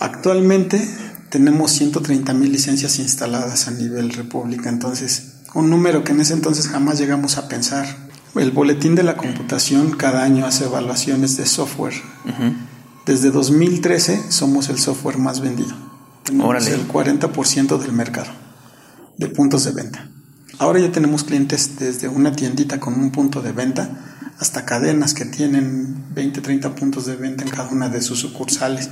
Actualmente tenemos 130 mil licencias instaladas a nivel república, entonces un número que en ese entonces jamás llegamos a pensar. El boletín de la computación cada año hace evaluaciones de software. Desde 2013 somos el software más vendido. Tenemos el 40% del mercado de puntos de venta. Ahora ya tenemos clientes desde una tiendita con un punto de venta hasta cadenas que tienen 20, 30 puntos de venta en cada una de sus sucursales.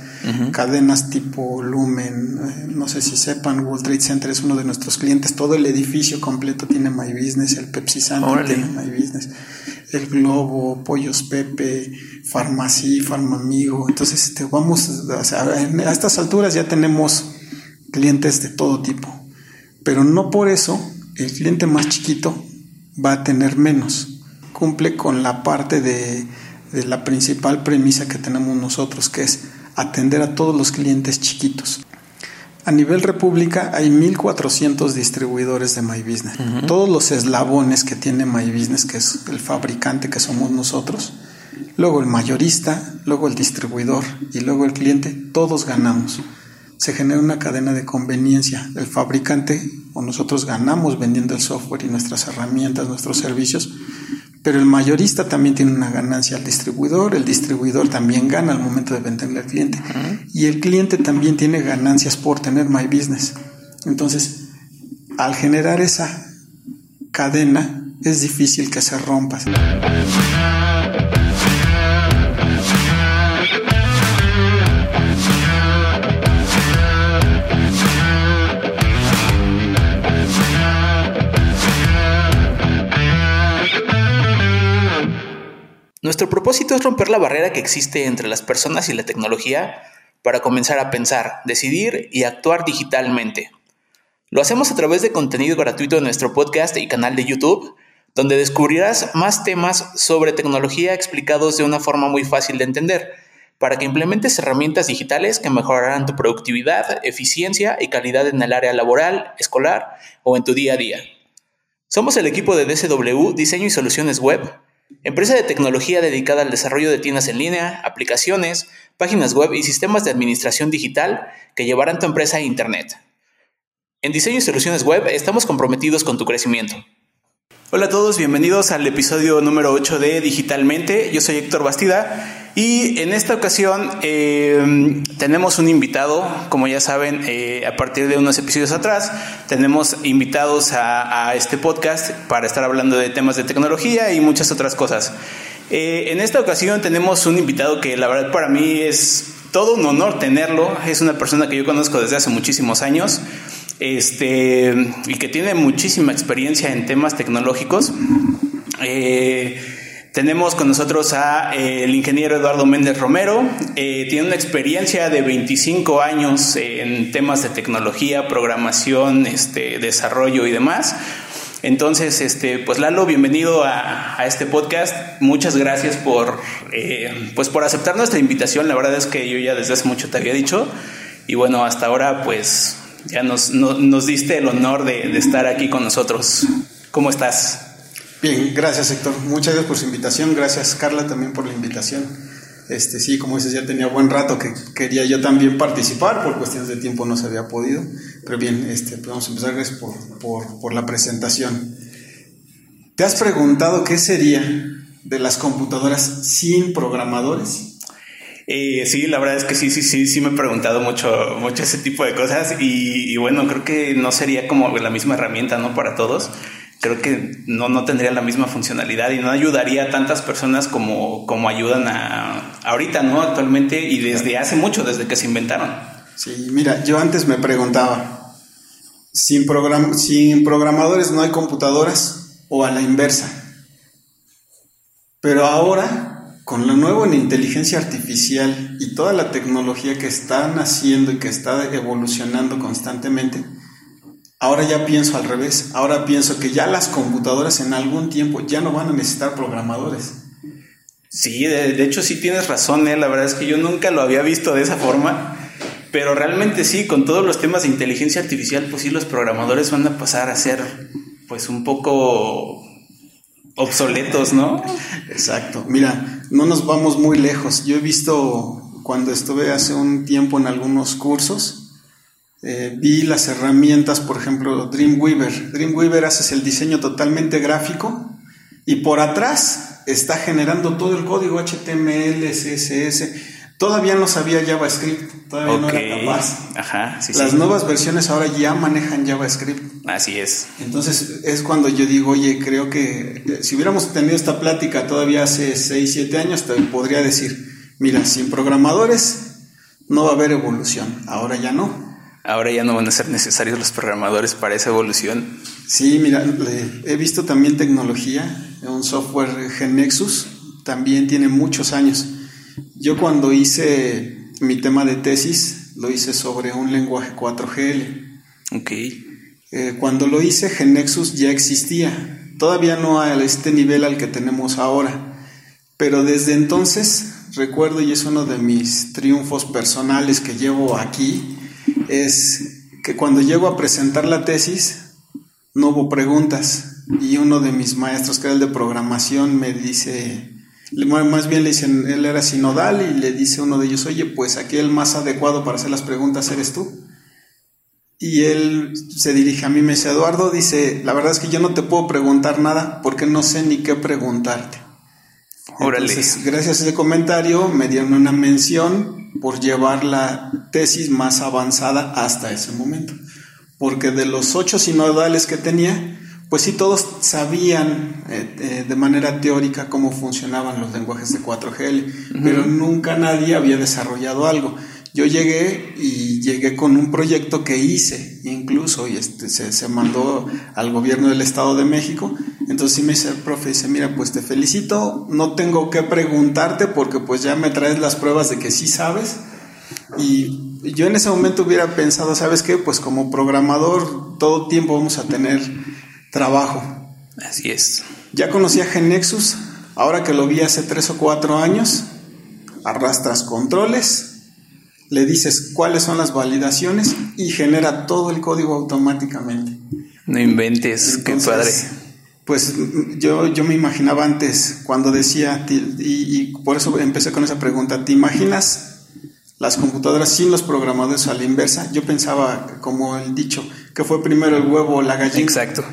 Cadenas tipo Lumen, eh, no sé si sepan, World Trade Center es uno de nuestros clientes. Todo el edificio completo tiene My Business, el Pepsi Center tiene My Business, el Globo, Pollos Pepe, Farmacy, Farmamigo. Entonces, este, vamos, a estas alturas ya tenemos clientes de todo tipo. Pero no por eso el cliente más chiquito va a tener menos cumple con la parte de, la principal premisa que tenemos nosotros, que es atender a todos los clientes chiquitos. A nivel república hay 1.400 distribuidores de My Business. Todos los eslabones que tiene My Business, que es el fabricante que somos nosotros, luego el mayorista, luego el distribuidor y luego el cliente, todos ganamos. Se genera una cadena de conveniencia. El fabricante o nosotros ganamos vendiendo el software y nuestras herramientas, nuestros servicios, pero el mayorista también tiene una ganancia al distribuidor, el distribuidor también gana al momento de venderle al cliente y el cliente también tiene ganancias por tener My Business. Entonces, al generar esa cadena, es difícil que se rompa. Nuestro propósito es romper la barrera que existe entre las personas y la tecnología para comenzar a pensar, decidir y actuar digitalmente. Lo hacemos a través de contenido gratuito en nuestro podcast y canal de YouTube, donde descubrirás más temas sobre tecnología explicados de una forma muy fácil de entender, para que implementes herramientas digitales que mejorarán tu productividad, eficiencia y calidad en el área laboral, escolar o en tu día a día. Somos el equipo de DCW Diseño y Soluciones Web Empresa de tecnología dedicada al desarrollo de tiendas en línea, aplicaciones, páginas web y sistemas de administración digital que llevarán tu empresa a Internet. En Diseño y Soluciones Web estamos comprometidos con tu crecimiento. Hola a todos, bienvenidos al episodio número 8 de Digitalmente. Yo soy Héctor Bastida y en esta ocasión eh, tenemos un invitado, como ya saben, eh, a partir de unos episodios atrás, tenemos invitados a, este podcast para estar hablando de temas de tecnología y muchas otras cosas. Eh, en esta ocasión tenemos un invitado que la verdad para mí es todo un honor tenerlo. Es una persona que yo conozco desde hace muchísimos años este, y que tiene muchísima experiencia en temas tecnológicos. Tenemos con nosotros a eh, el ingeniero Eduardo Méndez Romero. Eh, tiene una experiencia de 25 años en temas de tecnología, programación, este, desarrollo y demás. Entonces, este, pues Lalo, bienvenido a, este podcast. Muchas gracias por, eh, pues por aceptar nuestra invitación. La verdad es que yo ya desde hace mucho te había dicho. Y bueno, hasta ahora, pues ya nos, nos diste el honor de, de estar aquí con nosotros. ¿Cómo estás? Bien, gracias Héctor. Muchas gracias por su invitación. Gracias Carla también por la invitación. Este, sí, como dices, ya tenía buen rato que quería yo también participar, por cuestiones de tiempo no se había podido. Pero bien, este, pues vamos a empezar gracias por, por, por la presentación. ¿Te has preguntado qué sería de las computadoras sin programadores? Eh, sí, la verdad es que sí, sí, sí, sí me he preguntado mucho, mucho ese tipo de cosas y, y bueno, creo que no sería como la misma herramienta, ¿no? Para todos creo que no, no tendría la misma funcionalidad y no ayudaría a tantas personas como, como ayudan a, ahorita, ¿no? Actualmente y desde hace mucho, desde que se inventaron. Sí, mira, yo antes me preguntaba, sin, program sin programadores no hay computadoras o a la inversa. Pero ahora, con lo nuevo en inteligencia artificial y toda la tecnología que están haciendo y que está evolucionando constantemente, Ahora ya pienso al revés, ahora pienso que ya las computadoras en algún tiempo ya no van a necesitar programadores. Sí, de, hecho sí tienes razón, ¿eh? la verdad es que yo nunca lo había visto de esa forma, pero realmente sí, con todos los temas de inteligencia artificial, pues sí, los programadores van a pasar a ser pues un poco obsoletos, ¿no? Exacto, mira, no nos vamos muy lejos, yo he visto cuando estuve hace un tiempo en algunos cursos, eh, vi las herramientas, por ejemplo, Dreamweaver. Dreamweaver haces el diseño totalmente gráfico y por atrás está generando todo el código HTML, CSS Todavía no sabía JavaScript, todavía no era capaz. Ajá, sí, Las nuevas versiones ahora ya manejan JavaScript. Así es. Entonces es cuando yo digo, oye, creo que si hubiéramos tenido esta plática todavía hace 6, 7 años, te podría decir, mira, sin programadores no va a haber evolución, ahora ya no. Ahora ya no van a ser necesarios los programadores para esa evolución. Sí, mira, he visto también tecnología, un software Genexus, también tiene muchos años yo cuando hice mi tema de tesis, lo hice sobre un lenguaje 4GL. Ok. Eh, cuando lo hice, Genexus ya existía. Todavía no a este nivel al que tenemos ahora. Pero desde entonces, recuerdo, y es uno de mis triunfos personales que llevo aquí, es que cuando llego a presentar la tesis, no hubo preguntas. Y uno de mis maestros, que era el de programación, me dice, más bien le dicen, él era sinodal y le dice uno de ellos, oye, pues aquí el más adecuado para hacer las preguntas eres tú. Y él se dirige a mí, me dice, Eduardo, dice, la verdad es que yo no te puedo preguntar nada porque no sé ni qué preguntarte. Entonces, gracias a ese comentario me dieron una mención por llevar la tesis más avanzada hasta ese momento. Porque de los ocho sinodales que tenía, pues sí, todos sabían eh, eh, de manera teórica cómo funcionaban los lenguajes de 4GL, pero nunca nadie había desarrollado algo. Yo llegué y llegué con un proyecto que hice incluso y este, se, mandó al gobierno del Estado de México. Entonces sí me dice el profe, dice, mira, pues te felicito, no tengo que preguntarte porque pues ya me traes las pruebas de que sí sabes. Y yo en ese momento hubiera pensado, ¿sabes qué? Pues como programador todo tiempo vamos a tener trabajo. Así es. Ya conocía Genexus, ahora que lo vi hace tres o cuatro años, arrastras controles, le dices cuáles son las validaciones y genera todo el código automáticamente. No inventes, qué padre. Pues yo, yo me imaginaba antes cuando decía, y, y por eso empecé con esa pregunta, ¿te imaginas las computadoras sin los programadores a la inversa? Yo pensaba, como el dicho, que fue primero el huevo o la gallina. Exacto.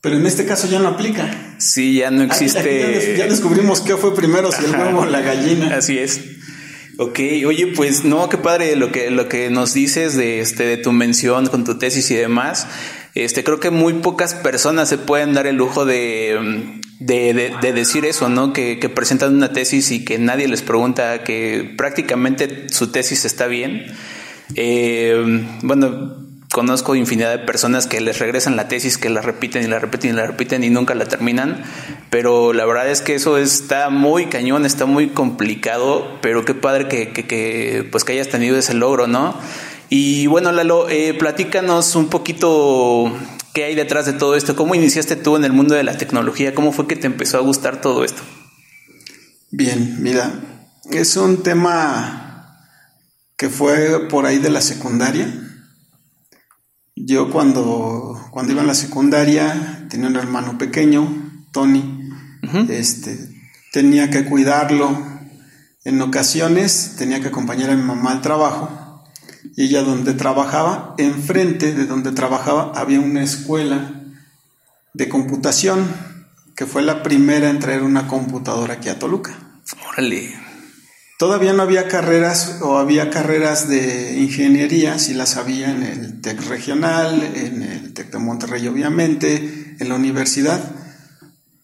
Pero en este caso ya no aplica. Sí, ya no existe. ya, descubrimos qué fue primero, si el huevo o la gallina. Así es. Ok, oye, pues no, qué padre lo que, lo que nos dices de, este, de tu mención con tu tesis y demás. Este, creo que muy pocas personas se pueden dar el lujo de, de, de, decir eso, ¿no? Que, que, presentan una tesis y que nadie les pregunta que prácticamente su tesis está bien. Eh, bueno, conozco infinidad de personas que les regresan la tesis, que la repiten y la repiten y la repiten y nunca la terminan, pero la verdad es que eso está muy cañón, está muy complicado, pero qué padre que, que, pues que hayas tenido ese logro, ¿no? Y bueno, Lalo, eh, platícanos un poquito qué hay detrás de todo esto, cómo iniciaste tú en el mundo de la tecnología, cómo fue que te empezó a gustar todo esto. Bien, mira, es un tema que fue por ahí de la secundaria. Yo cuando, cuando iba en la secundaria tenía un hermano pequeño, Tony, este, tenía que cuidarlo. En ocasiones tenía que acompañar a mi mamá al trabajo y ella donde trabajaba, enfrente de donde trabajaba había una escuela de computación que fue la primera en traer una computadora aquí a Toluca. Órale. Todavía no había carreras o había carreras de ingeniería, si las había en el TEC regional, en el TEC de Monterrey obviamente, en la universidad,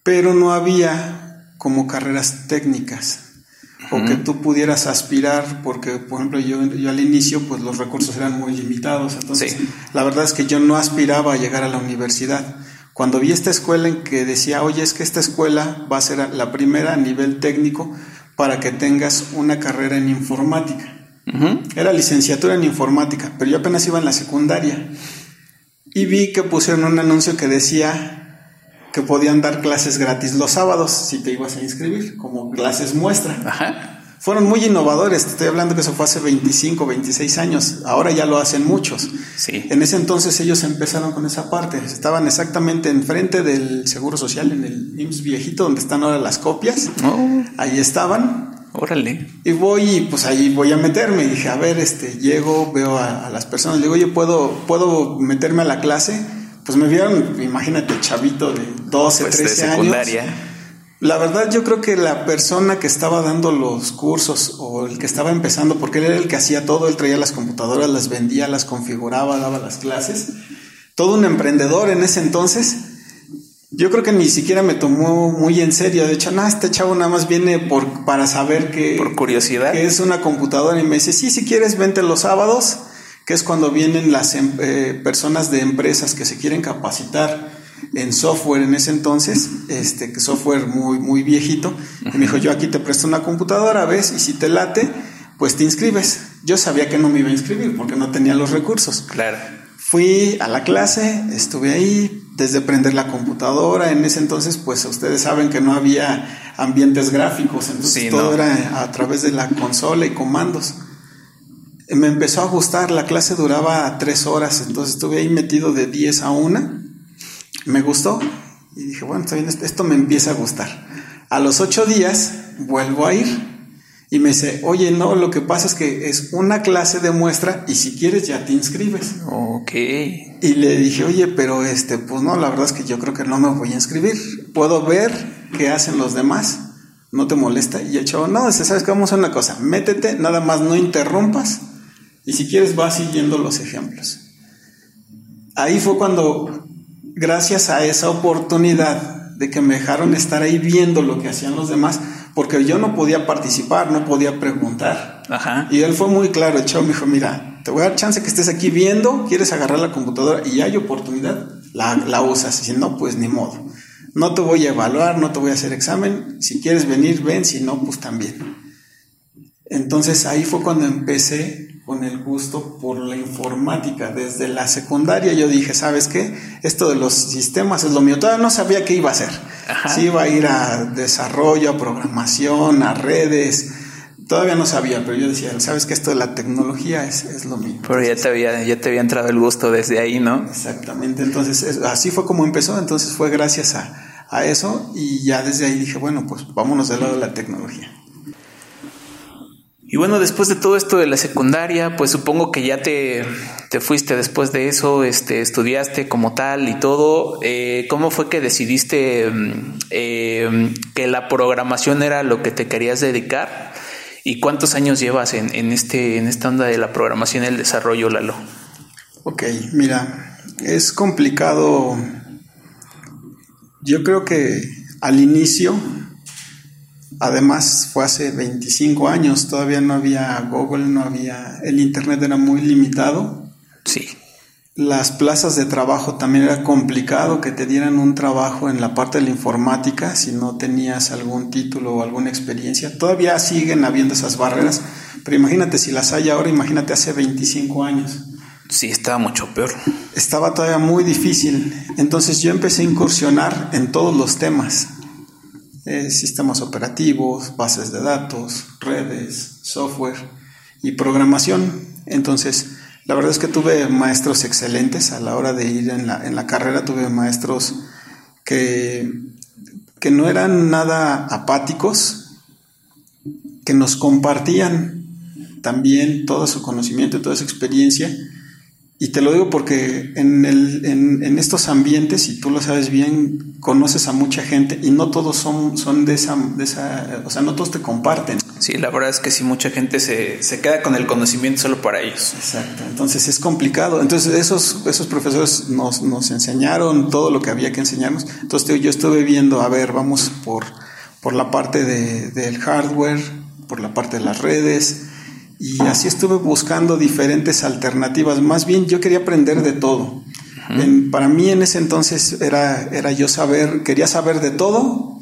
pero no había como carreras técnicas o que tú pudieras aspirar, porque por ejemplo yo, yo al inicio pues los recursos eran muy limitados, entonces la verdad es que yo no aspiraba a llegar a la universidad. Cuando vi esta escuela en que decía, oye, es que esta escuela va a ser la primera a nivel técnico, para que tengas una carrera en informática. Era licenciatura en informática, pero yo apenas iba en la secundaria y vi que pusieron un anuncio que decía que podían dar clases gratis los sábados si te ibas a inscribir, como clases muestra. Fueron muy innovadores, te estoy hablando que eso fue hace 25, 26 años, ahora ya lo hacen muchos. Sí. En ese entonces ellos empezaron con esa parte, estaban exactamente enfrente del Seguro Social, en el IMSS viejito, donde están ahora las copias. Oh. Ahí estaban. Órale. Y voy y pues ahí voy a meterme. Y dije, a ver, este, llego, veo a, las personas, digo, oye, ¿puedo, ¿puedo meterme a la clase? Pues me vieron, imagínate, chavito de 12, 13 pues, de secundaria. años. La verdad yo creo que la persona que estaba dando los cursos o el que estaba empezando, porque él era el que hacía todo, él traía las computadoras, las vendía, las configuraba, daba las clases, todo un emprendedor en ese entonces, yo creo que ni siquiera me tomó muy en serio. De hecho, no, este chavo nada más viene por, para saber que... Por curiosidad. Que es una computadora y me dice, sí, si quieres, vente los sábados, que es cuando vienen las em, eh, personas de empresas que se quieren capacitar en software en ese entonces, este software muy, muy viejito. Y me dijo, yo aquí te presto una computadora, ves, y si te late, pues te inscribes. Yo sabía que no me iba a inscribir porque no tenía los recursos. Claro. Fui a la clase, estuve ahí, desde prender la computadora. En ese entonces, pues ustedes saben que no había ambientes gráficos, entonces todo era a través de la consola y comandos. Me empezó a gustar, la clase duraba tres horas, entonces estuve ahí metido de 10 a 1 me gustó y dije, bueno, está bien, esto me empieza a gustar. A los ocho días vuelvo a ir y me dice, oye, no, lo que pasa es que es una clase de muestra y si quieres ya te inscribes. Ok. Y le dije, oye, pero este, pues no, la verdad es que yo creo que no me voy a inscribir. Puedo ver qué hacen los demás. ¿No te molesta? Y el chavo, no, sabes que vamos a una cosa, métete, nada más no interrumpas y si quieres vas siguiendo los ejemplos. Ahí fue cuando gracias a esa oportunidad de que me dejaron estar ahí viendo lo que hacían los demás, porque yo no podía participar, no podía preguntar. Y él fue muy claro, el chavo me dijo, mira, te voy a dar chance que estés aquí viendo, quieres agarrar la computadora y hay oportunidad, la, la usas. Y si no, pues ni modo. No te voy a evaluar, no te voy a hacer examen. Si quieres venir, ven, si no, pues también. Entonces ahí fue cuando empecé con el gusto por la informática. Desde la secundaria yo dije, ¿sabes qué? Esto de los sistemas es lo mío. Todavía no sabía qué iba a hacer. Si iba a ir a desarrollo, a programación, a redes. Todavía no sabía, pero yo decía, ¿sabes qué? Esto de la tecnología es, es lo mío. Pero ya te, había, ya te había entrado el gusto desde ahí, ¿no? Exactamente. Entonces, así fue como empezó. Entonces fue gracias a, a eso y ya desde ahí dije, bueno, pues vámonos del lado de la tecnología. Y bueno, después de todo esto de la secundaria, pues supongo que ya te, te fuiste después de eso, este, estudiaste como tal y todo. Eh, ¿Cómo fue que decidiste eh, que la programación era lo que te querías dedicar? ¿Y cuántos años llevas en, en, este, en esta onda de la programación y el desarrollo, Lalo? Ok, mira, es complicado. Yo creo que al inicio Además, fue hace 25 años, todavía no había Google, no había. El Internet era muy limitado. Sí. Las plazas de trabajo también era complicado que te dieran un trabajo en la parte de la informática si no tenías algún título o alguna experiencia. Todavía siguen habiendo esas barreras, pero imagínate si las hay ahora, imagínate hace 25 años. Sí, estaba mucho peor. Estaba todavía muy difícil. Entonces yo empecé a incursionar en todos los temas eh, sistemas operativos, bases de datos, redes, software y programación. Entonces, la verdad es que tuve maestros excelentes a la hora de ir en la, en la carrera, tuve maestros que, que no eran nada apáticos, que nos compartían también todo su conocimiento y toda su experiencia y te lo digo porque en, el, en, en, estos ambientes, y tú lo sabes bien, conoces a mucha gente y no todos son, son de, esa, de esa, o sea, no todos te comparten. Sí, la verdad es que sí, mucha gente se, se queda con el conocimiento solo para ellos. Exacto, entonces es complicado. Entonces esos, esos profesores nos, nos enseñaron todo lo que había que enseñarnos. Entonces yo estuve viendo, a ver, vamos por, por la parte de, del hardware, por la parte de las redes, y así estuve buscando diferentes alternativas. Más bien yo quería aprender de todo. para mí en ese entonces era, era yo saber, quería saber de todo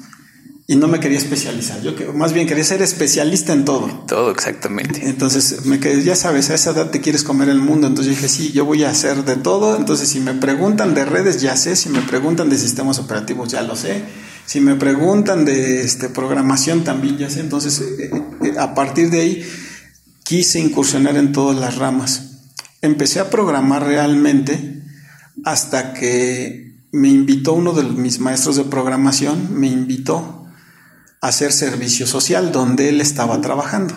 y no me quería especializar. Yo más bien quería ser especialista en todo. Todo, exactamente. Entonces, me quedé, ya sabes, a esa edad te quieres comer el mundo. Entonces dije, sí, yo voy a hacer de todo. Entonces, si me preguntan de redes, ya sé. Si me preguntan de sistemas operativos, ya lo sé. Si me preguntan de este, programación, también ya sé. Entonces, eh, eh, a partir de ahí quise incursionar en todas las ramas. Empecé a programar realmente hasta que me invitó uno de mis maestros de programación, me invitó hacer servicio social donde él estaba trabajando.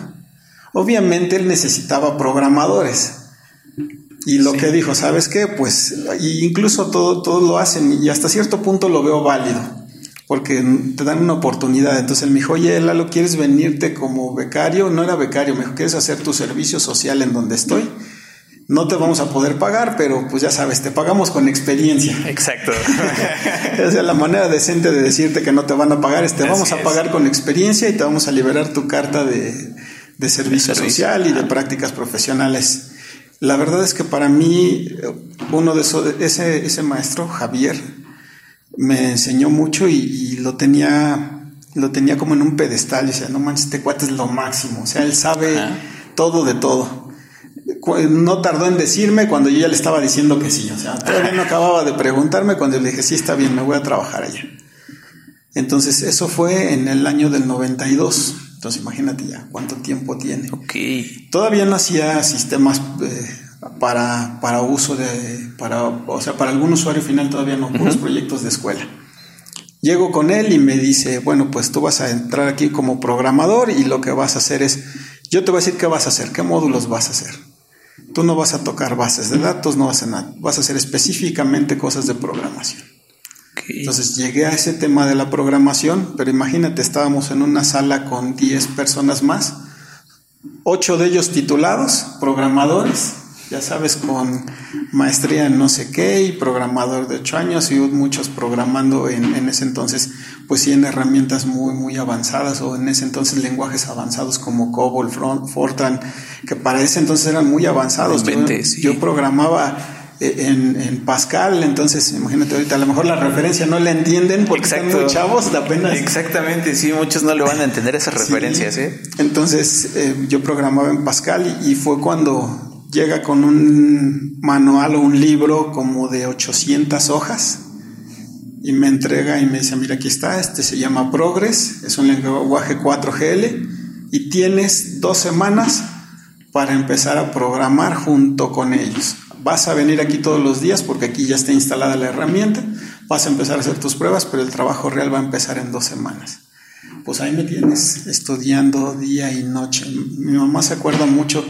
Obviamente él necesitaba programadores. Y lo que dijo, ¿sabes qué? Pues incluso todo, todo lo hacen y hasta cierto punto lo veo válido, porque te dan una oportunidad. Entonces él me dijo, oye, Lalo, ¿quieres venirte como becario? No era becario, me dijo, ¿quieres hacer tu servicio social en donde estoy? no te vamos a poder pagar, pero pues ya sabes, te pagamos con experiencia. Exacto. o sea, la manera decente de decirte que no te van a pagar es te vamos a pagar con experiencia y te vamos a liberar tu carta de, servicio, social y de prácticas profesionales. La verdad es que para mí, uno de esos, ese, ese maestro, Javier, me enseñó mucho y, lo tenía, lo tenía como en un pedestal. Y decía, no manches, este cuate es lo máximo. O sea, él sabe todo de todo no tardó en decirme cuando yo ya le estaba diciendo que sí. O sea, todavía no acababa de preguntarme cuando le dije, sí, está bien, me voy a trabajar allá. Entonces, eso fue en el año del 92. Entonces, imagínate ya cuánto tiempo tiene. Ok. Todavía no hacía sistemas eh, para, para uso de, para, o sea, para algún usuario final todavía no, los proyectos de escuela. Llego con él y me dice, bueno, pues tú vas a entrar aquí como programador y lo que vas a hacer es, yo te voy a decir qué vas a hacer, qué módulos vas a hacer. Tú no vas a tocar bases de datos, no vas a nada, vas a hacer específicamente cosas de programación. Entonces llegué a ese tema de la programación, pero imagínate, estábamos en una sala con 10 personas más, 8 de ellos titulados, programadores, ya sabes, con maestría en no sé qué y programador de ocho años y muchos programando en, en, ese entonces, pues sí, en herramientas muy, muy avanzadas o en ese entonces lenguajes avanzados como COBOL, Fortran, que para ese entonces eran muy avanzados. yo, programaba eh, en, en, Pascal, entonces imagínate ahorita, a lo mejor la referencia no la entienden porque Exacto. están muy chavos apenas. Exactamente, sí, muchos no le van a entender esas referencias. ¿eh? Entonces eh, yo programaba en Pascal y fue cuando llega con un manual o un libro como de 800 hojas y me entrega y me dice, mira, aquí está, este se llama Progress, es un lenguaje 4GL y tienes dos semanas para empezar a programar junto con ellos. Vas a venir aquí todos los días porque aquí ya está instalada la herramienta, vas a empezar a hacer tus pruebas, pero el trabajo real va a empezar en dos semanas. Pues ahí me tienes estudiando día y noche. Mi mamá se acuerda mucho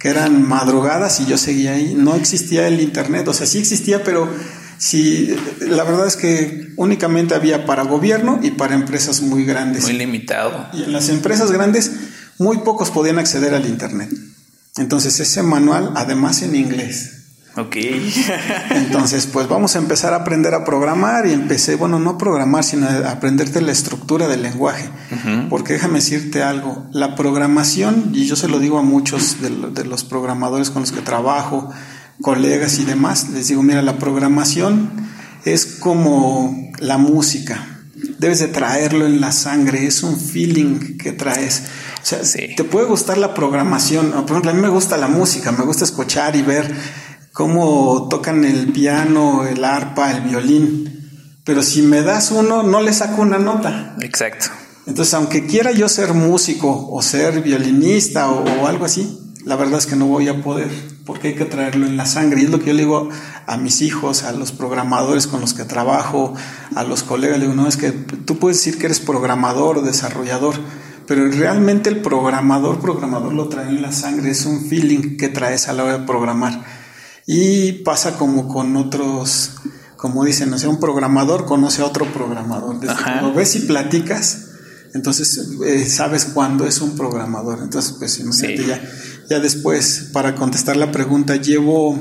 que eran madrugadas y yo seguía ahí. No existía el internet, o sea, sí existía, pero sí, la verdad es que únicamente había para gobierno y para empresas muy grandes. Muy limitado. Y en las empresas grandes, muy pocos podían acceder al internet. Entonces, ese manual, además en inglés. Ok. Entonces, pues vamos a empezar a aprender a programar y empecé, bueno, no programar, sino a aprenderte la estructura del lenguaje. Porque déjame decirte algo, la programación, y yo se lo digo a muchos de, los programadores con los que trabajo, colegas y demás, les digo, mira, la programación es como la música. Debes de traerlo en la sangre, es un feeling que traes. O sea, te puede gustar la programación. Por ejemplo, a mí me gusta la música, me gusta escuchar y ver cómo tocan el piano, el arpa, el violín. Pero si me das uno, no le saco una nota. Exacto. Entonces, aunque quiera yo ser músico o ser violinista o, algo así, la verdad es que no voy a poder, porque hay que traerlo en la sangre. Y es lo que yo le digo a mis hijos, a los programadores con los que trabajo, a los colegas, le digo, no, es que tú puedes decir que eres programador o desarrollador, pero realmente el programador, programador lo trae en la sangre, es un feeling que traes a la hora de programar. Y pasa como con otros, como dicen, o sea, un programador conoce a otro programador. Desde lo ves y platicas, entonces eh, sabes cuándo es un programador. Entonces, pues imagínate ya, ya después, para contestar la pregunta, llevo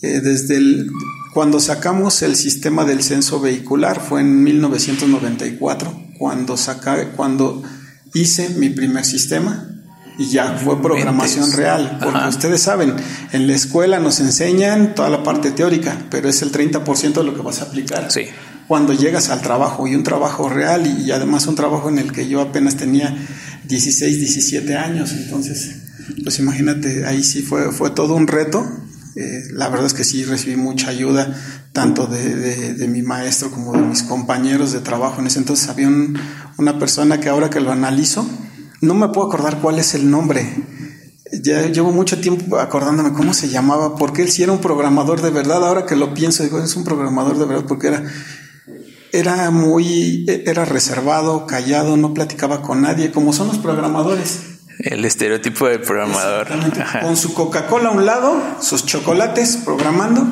eh, desde el, cuando sacamos el sistema del censo vehicular, fue en 1994, cuando, saca, cuando hice mi primer sistema y ya fue programación real, porque ustedes saben, en la escuela nos enseñan toda la parte teórica, pero es el 30% de lo que vas a aplicar. Sí. Cuando llegas al trabajo y un trabajo real y, además un trabajo en el que yo apenas tenía 16, 17 años, entonces, pues imagínate, ahí sí fue, fue todo un reto. Eh, la verdad es que sí recibí mucha ayuda, tanto de, de, mi maestro como de mis compañeros de trabajo. En ese entonces había una persona que ahora que lo analizo, no me puedo acordar cuál es el nombre. Ya llevo mucho tiempo acordándome cómo se llamaba, porque él sí era un programador de verdad. Ahora que lo pienso, digo, es un programador de verdad, porque era era muy, era reservado, callado, no platicaba con nadie, como son los programadores. El estereotipo del programador. Con su Coca-Cola a un lado, sus chocolates programando.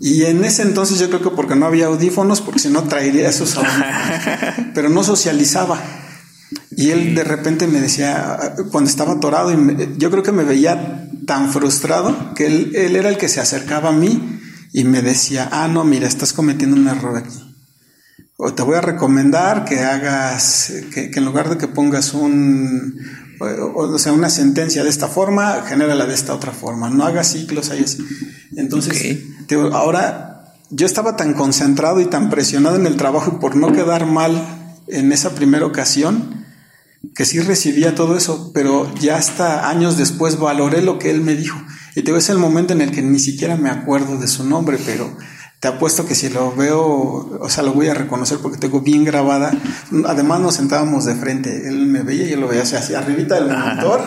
Y en ese entonces yo creo que porque no había audífonos, porque si no traería esos audífonos. pero no socializaba. Y él de repente me decía, cuando estaba atorado, y yo creo que me veía tan frustrado que él, él era el que se acercaba a mí y me decía, ah, no, mira, estás cometiendo un error aquí o te voy a recomendar que hagas, que, en lugar de que pongas un, o, sea, una sentencia de esta forma, genérala de esta otra forma. No hagas ciclos ahí así. Entonces, ahora yo estaba tan concentrado y tan presionado en el trabajo y por no quedar mal en esa primera ocasión, que sí recibía todo eso, pero ya hasta años después valoré lo que él me dijo. Y te es el momento en el que ni siquiera me acuerdo de su nombre, pero te apuesto que si lo veo, o sea, lo voy a reconocer porque tengo bien grabada. Además nos sentábamos de frente, él me veía y yo lo veía hacia arribita del monitor.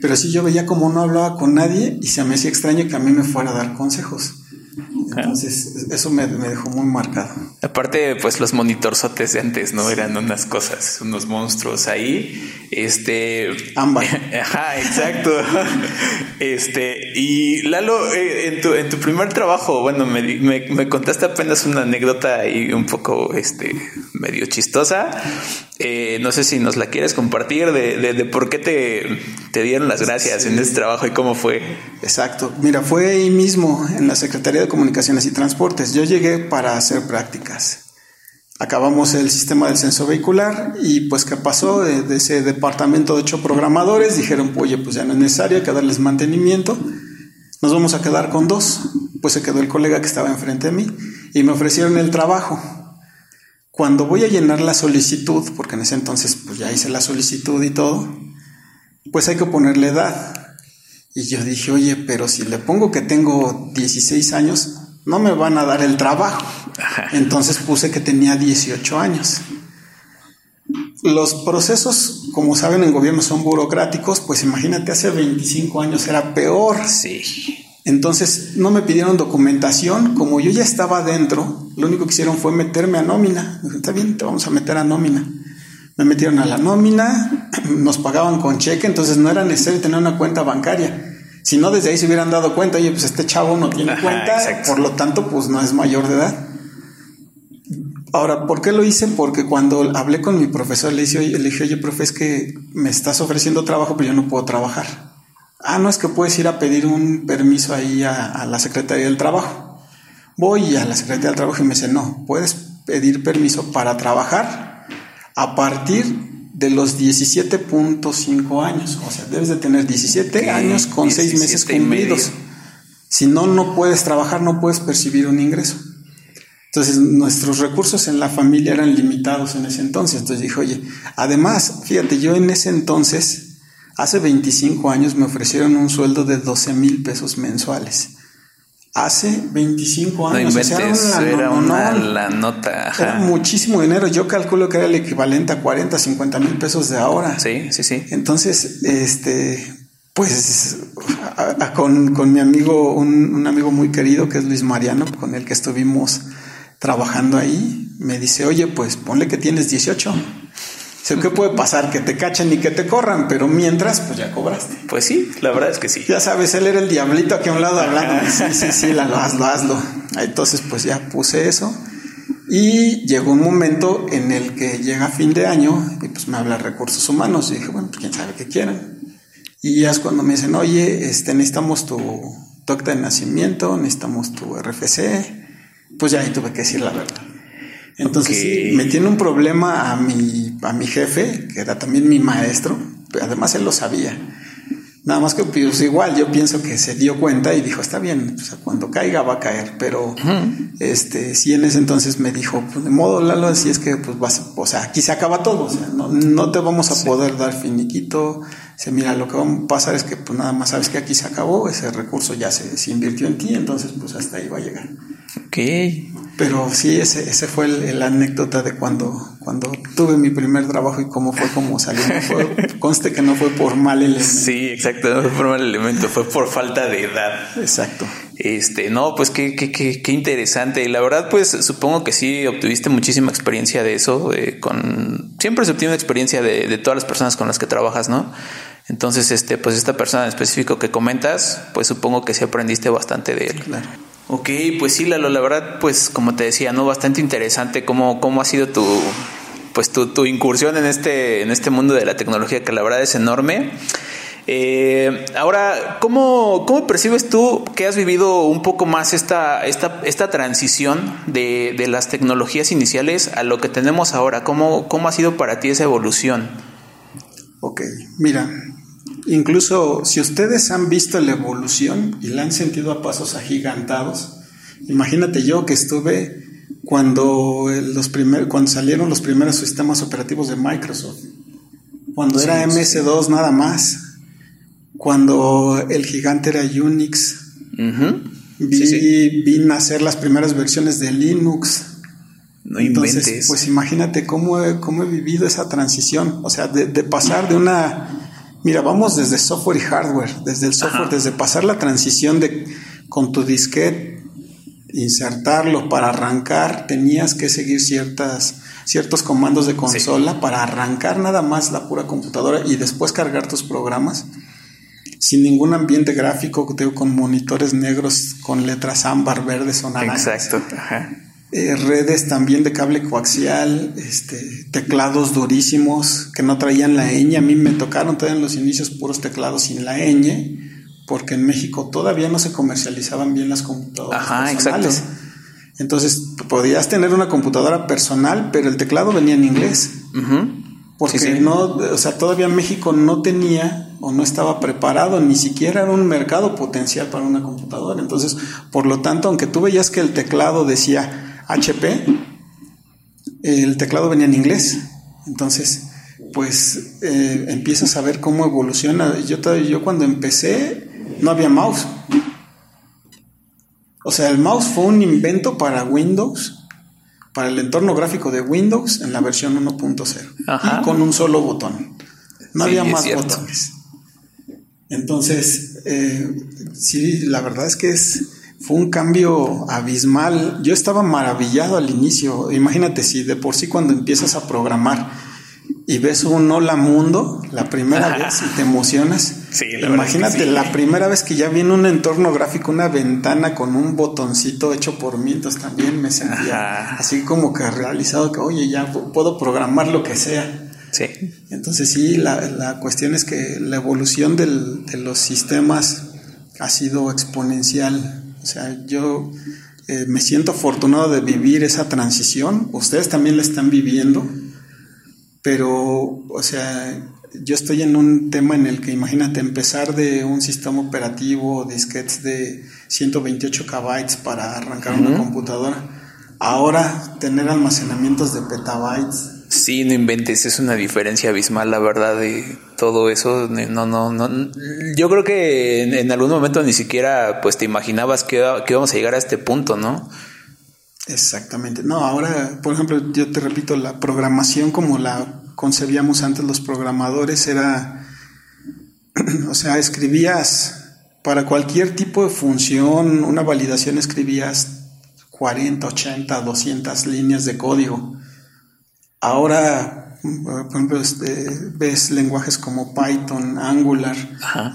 Pero sí yo veía como no hablaba con nadie y se me hacía extraño que a mí me fuera a dar consejos. Entonces, eso me, dejó muy marcado. Aparte, pues los monitorzotes de antes, ¿no? Eran unas cosas, unos monstruos ahí. Este. Ámbar. Ajá, exacto. este. Y Lalo, eh, en, tu, en tu primer trabajo, bueno, me, me, contaste apenas una anécdota y un poco este medio chistosa. Eh, no sé si nos la quieres compartir de, de, de por qué te, te, dieron las gracias en este trabajo y cómo fue. Exacto. Mira, fue ahí mismo en la Secretaría de Comunicaciones y Transportes. Yo llegué para hacer prácticas. Acabamos el sistema del censo vehicular y pues ¿qué pasó? De, ese departamento de ocho programadores dijeron, oye, pues ya no es necesario, hay que darles mantenimiento. Nos vamos a quedar con dos. Pues se quedó el colega que estaba enfrente de mí y me ofrecieron el trabajo. Cuando voy a llenar la solicitud, porque en ese entonces pues ya hice la solicitud y todo, pues hay que ponerle edad. Y yo dije, oye, pero si le pongo que tengo 16 años, no me van a dar el trabajo. Entonces puse que tenía 18 años. Los procesos, como saben, en gobierno son burocráticos, pues imagínate, hace 25 años era peor. Sí. Entonces no me pidieron documentación, como yo ya estaba dentro, lo único que hicieron fue meterme a nómina. Está bien, te vamos a meter a nómina. Me metieron a la nómina, nos pagaban con cheque, entonces no era necesario tener una cuenta bancaria. Si no, desde ahí se hubieran dado cuenta, oye, pues este chavo no tiene cuenta, por lo tanto, pues no es mayor de edad. Ahora, ¿por qué lo hice? Porque cuando hablé con mi profesor, le dije, oye, le dije, oye, profe, es que me estás ofreciendo trabajo, pero yo no puedo trabajar. Ah, no es que puedes ir a pedir un permiso ahí a, la Secretaría del Trabajo. Voy a la Secretaría del Trabajo y me dice, no, puedes pedir permiso para trabajar a partir de los 17.5 años. O sea, debes de tener 17 años con 6 meses cumplidos. Si no, no puedes trabajar, no puedes percibir un ingreso. Entonces, nuestros recursos en la familia eran limitados en ese entonces. Entonces dije, oye, además, fíjate, yo en ese entonces, hace 25 años, me ofrecieron un sueldo de 12 mil pesos mensuales. Hace 25 años. No era, una, la nota. Era muchísimo dinero. Yo calculo que era el equivalente a 40, 50 mil pesos de ahora. Sí, sí, sí. Entonces, este, pues con, con, mi amigo, un, un, amigo muy querido que es Luis Mariano, con el que estuvimos trabajando ahí, me dice, oye, pues ponle que tienes 18. ¿Qué puede pasar? Que te cachen y que te corran, pero mientras, pues ya cobraste. Pues sí, la verdad es que sí. Ya sabes, él era el diablito aquí a un lado hablando. Sí, sí, sí, lo hazlo, hazlo. Entonces, pues ya puse eso. Y llegó un momento en el que llega fin de año y pues me habla recursos humanos. Y dije, bueno, pues quién sabe qué quieran. Y ya es cuando me dicen, oye, este, necesitamos tu, tu acta de nacimiento, necesitamos tu RFC, pues ya ahí tuve que decir la verdad. Entonces me tiene un problema a mi, a mi jefe, que era también mi maestro, además él lo sabía. Nada más que pues igual yo pienso que se dio cuenta y dijo, está bien, cuando caiga va a caer, pero este sí en ese entonces me dijo, pues de modo Lalo, así es que pues vas, o sea, aquí se acaba todo, o sea, no, te vamos a poder dar finiquito, se mira, lo que va a pasar es que pues nada más sabes que aquí se acabó, ese recurso ya se, se invirtió en ti, entonces pues hasta ahí va a llegar. Ok. Pero sí, ese, ese fue el, anécdota de cuando, cuando tuve mi primer trabajo y cómo fue como salió. conste que no fue por mal elemento. Sí, exacto, no fue por mal elemento, fue por falta de edad. Exacto. Este, no, pues qué, qué, qué, qué interesante. Y la verdad, pues supongo que sí obtuviste muchísima experiencia de eso. con siempre se obtiene experiencia de, de, todas las personas con las que trabajas, ¿no? Entonces, este, pues esta persona en específico que comentas, pues supongo que sí aprendiste bastante de él. Claro. Ok, pues sí, Lalo, la verdad, pues como te decía, ¿no? Bastante interesante cómo, cómo ha sido tu, pues tu, tu incursión en este, en este mundo de la tecnología, que la verdad es enorme. Eh, ahora, ¿cómo, ¿cómo, percibes tú que has vivido un poco más esta, esta, esta transición de, de, las tecnologías iniciales a lo que tenemos ahora? ¿Cómo, ¿Cómo ha sido para ti esa evolución? Ok, mira, incluso si ustedes han visto la evolución y la han sentido a pasos agigantados, imagínate yo que estuve cuando, los primer, cuando salieron los primeros sistemas operativos de Microsoft, cuando era MS2 nada más cuando el gigante era Unix. vi, nacer las primeras versiones de Linux. No Entonces, pues imagínate cómo he, cómo he vivido esa transición. O sea, de, pasar de una. Mira, vamos desde software y hardware. Desde el software, desde pasar la transición de con tu disquete, insertarlo para arrancar, tenías que seguir ciertas, ciertos comandos de consola para arrancar nada más la pura computadora y después cargar tus programas sin ningún ambiente gráfico, con monitores negros con letras ámbar, verdes o naranjas. Exacto. Eh, redes también de cable coaxial, este, teclados durísimos que no traían la ñ. A mí me tocaron todavía en los inicios puros teclados sin la ñ, porque en México todavía no se comercializaban bien las computadoras Ajá, Exacto. Entonces podías tener una computadora personal, pero el teclado venía en inglés. Porque no, o sea, todavía México no tenía o no estaba preparado, ni siquiera era un mercado potencial para una computadora. Entonces, por lo tanto, aunque tú veías que el teclado decía HP, el teclado venía en inglés. Entonces, pues eh, empiezas a ver cómo evoluciona. Yo, yo cuando empecé no había mouse. O sea, el mouse fue un invento para Windows, para el entorno gráfico de Windows en la versión 1.0, con un solo botón. No había más botones. Entonces, eh, sí, la verdad es que es, fue un cambio abismal. Yo estaba maravillado al inicio. Imagínate si de por sí cuando empiezas a programar y ves un hola mundo la primera vez y te emocionas. Sí, Imagínate la primera vez que ya viene un entorno gráfico, una ventana con un botoncito hecho por mí, entonces también me sentía así como que realizado que, oye, ya puedo programar lo que sea. Sí. Entonces sí, la, la cuestión es que la evolución del, de los sistemas ha sido exponencial. O sea, yo eh, me siento afortunado de vivir esa transición. Ustedes también la están viviendo. Pero, o sea, yo estoy en un tema en el que imagínate empezar de un sistema operativo, disquetes de 128 KB para arrancar una computadora. Ahora tener almacenamientos de petabytes Sí, no inventes, es una diferencia abismal, la verdad, de todo eso. No, no, no. Yo creo que en, algún momento ni siquiera pues te imaginabas que, que íbamos a llegar a este punto, ¿no? Exactamente. No, ahora, por ejemplo, yo te repito, la programación como la concebíamos antes los programadores era, o sea, escribías para cualquier tipo de función, una validación escribías 40, 80, 200 líneas de código Ahora, por ejemplo, este, ves lenguajes como Python, Angular,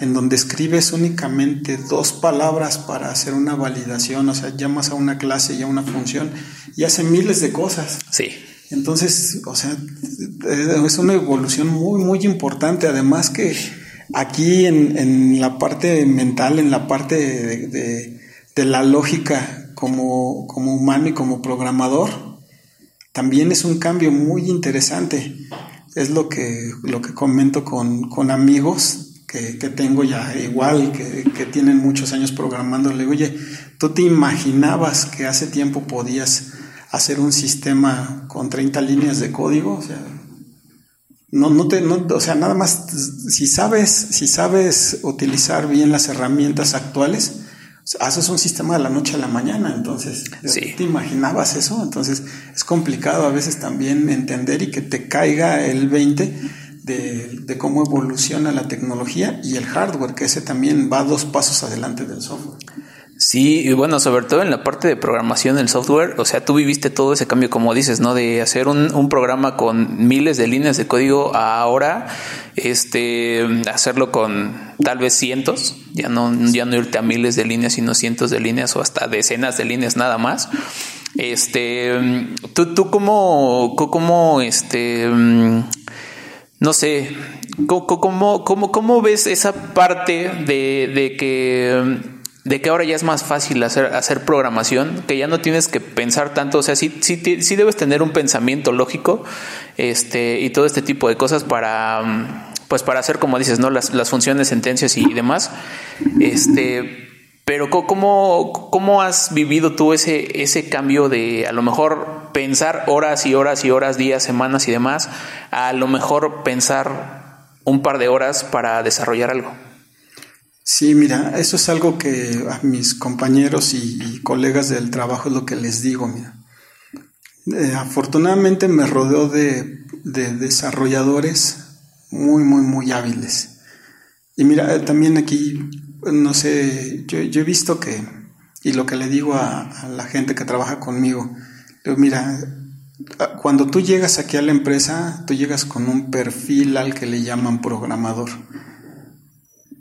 en donde escribes únicamente dos palabras para hacer una validación, o sea, llamas a una clase y a una función y hace miles de cosas. Sí. Entonces, o sea, es una evolución muy, muy importante. Además que aquí en, la parte mental, en la parte de, de la lógica como, como humano y como programador, también es un cambio muy interesante. Es lo que, lo que comento con, con amigos que, que, tengo ya igual, que, que, tienen muchos años programando. Le digo, oye, ¿tú te imaginabas que hace tiempo podías hacer un sistema con 30 líneas de código? O sea, no, no te, o sea, nada más, si sabes, si sabes utilizar bien las herramientas actuales, haces un sistema de la noche a la mañana, entonces, ¿te imaginabas eso? Entonces, es complicado a veces también entender y que te caiga el 20 de, cómo evoluciona la tecnología y el hardware, que ese también va dos pasos adelante del software. Sí, y bueno, sobre todo en la parte de programación del software, o sea, tú viviste todo ese cambio, como dices, ¿no? De hacer un, un programa con miles de líneas de código a ahora, este, hacerlo con tal vez cientos, ya no, ya no irte a miles de líneas, sino cientos de líneas o hasta decenas de líneas nada más. Este, tú, tú cómo, cómo, este, no sé, ¿cómo, cómo, cómo ves esa parte de, de que de que ahora ya es más fácil hacer, programación, que ya no tienes que pensar tanto, o sea, sí, sí, sí debes tener un pensamiento lógico este, y todo este tipo de cosas para, pues para hacer, como dices, ¿no? las, las funciones, sentencias y demás. Este, pero ¿cómo, ¿cómo has vivido tú ese, ese cambio de a lo mejor pensar horas y horas y horas, días, semanas y demás, a lo mejor pensar un par de horas para desarrollar algo? Sí, mira, eso es algo que a mis compañeros y, colegas del trabajo es lo que les digo, mira. Eh, afortunadamente me rodeo de, desarrolladores muy, muy, muy hábiles. Y mira, también aquí, no sé, yo, he visto que, y lo que le digo a, a la gente que trabaja conmigo, digo, mira, cuando tú llegas aquí a la empresa, tú llegas con un perfil al que le llaman programador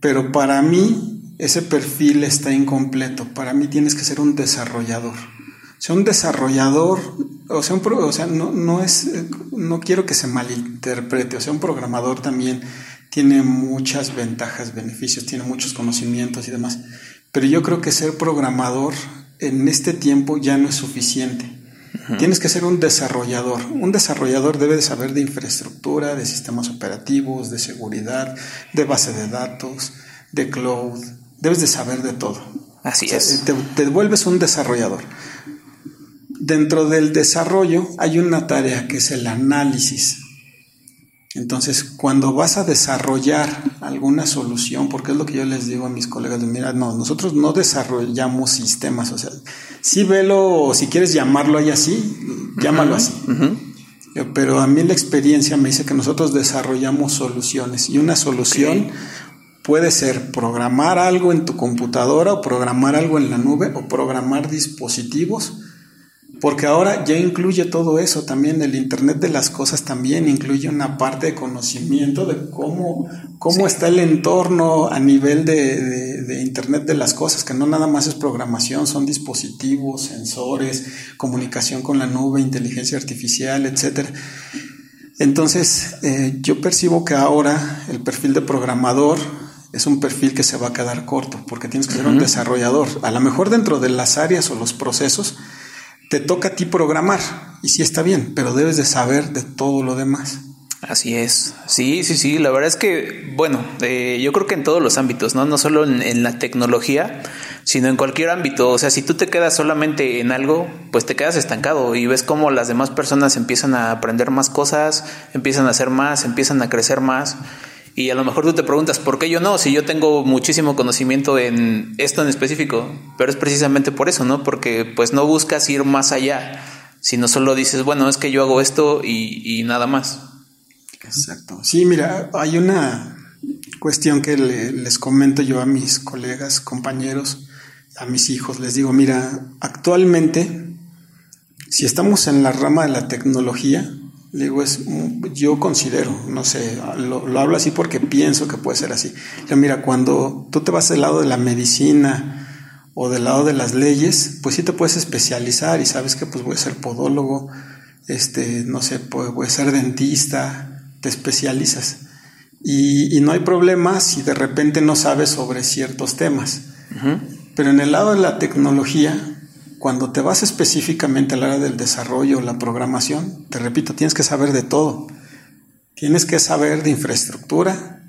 pero para mí ese perfil está incompleto. Para mí tienes que ser un desarrollador. O sea, un desarrollador, o sea, o sea no, no, es, no quiero que se malinterprete, o sea, un programador también tiene muchas ventajas, beneficios, tiene muchos conocimientos y demás. Pero yo creo que ser programador en este tiempo ya no es suficiente. Tienes que ser un desarrollador. Un desarrollador debe de saber de infraestructura, de sistemas operativos, de seguridad, de base de datos, de cloud. Debes de saber de todo. Así es. Te, te vuelves un desarrollador. Dentro del desarrollo hay una tarea que es el análisis. Entonces, cuando vas a desarrollar alguna solución, porque es lo que yo les digo a mis colegas, mira, no, nosotros no desarrollamos sistemas, o sea, sí velo, si quieres llamarlo ahí así, llámalo así. Pero a mí la experiencia me dice que nosotros desarrollamos soluciones y una solución puede ser programar algo en tu computadora o programar algo en la nube o programar dispositivos porque ahora ya incluye todo eso también, el Internet de las Cosas también incluye una parte de conocimiento de cómo, cómo está el entorno a nivel de, Internet de las Cosas, que no nada más es programación, son dispositivos, sensores, comunicación con la nube, inteligencia artificial, etc. Entonces, eh, yo percibo que ahora el perfil de programador es un perfil que se va a quedar corto, porque tienes que ser un desarrollador. A lo mejor dentro de las áreas o los procesos, te toca a ti programar y sí está bien, pero debes de saber de todo lo demás. Así es, sí, sí, sí, la verdad es que, bueno, eh, yo creo que en todos los ámbitos, ¿no? No solo en, la tecnología, sino en cualquier ámbito. O sea, si tú te quedas solamente en algo, pues te quedas estancado y ves cómo las demás personas empiezan a aprender más cosas, empiezan a hacer más, empiezan a crecer más. Y a lo mejor tú te preguntas, ¿por qué yo no? Si yo tengo muchísimo conocimiento en esto en específico, pero es precisamente por eso, ¿no? Porque pues no buscas ir más allá, sino solo dices, bueno, es que yo hago esto y, nada más. Exacto. Sí, mira, hay una cuestión que les comento yo a mis colegas, compañeros, a mis hijos, les digo, mira, actualmente, si estamos en la rama de la tecnología, digo, es, yo considero, no sé, lo, hablo así porque pienso que puede ser así. mira, cuando tú te vas del lado de la medicina o del lado de las leyes, pues sí te puedes especializar y sabes que pues voy a ser podólogo, este, no sé, voy a ser dentista, te especializas. Y, no hay problema si de repente no sabes sobre ciertos temas. Pero en el lado de la tecnología, cuando te vas específicamente al área del desarrollo, la programación, te repito, tienes que saber de todo. Tienes que saber de infraestructura,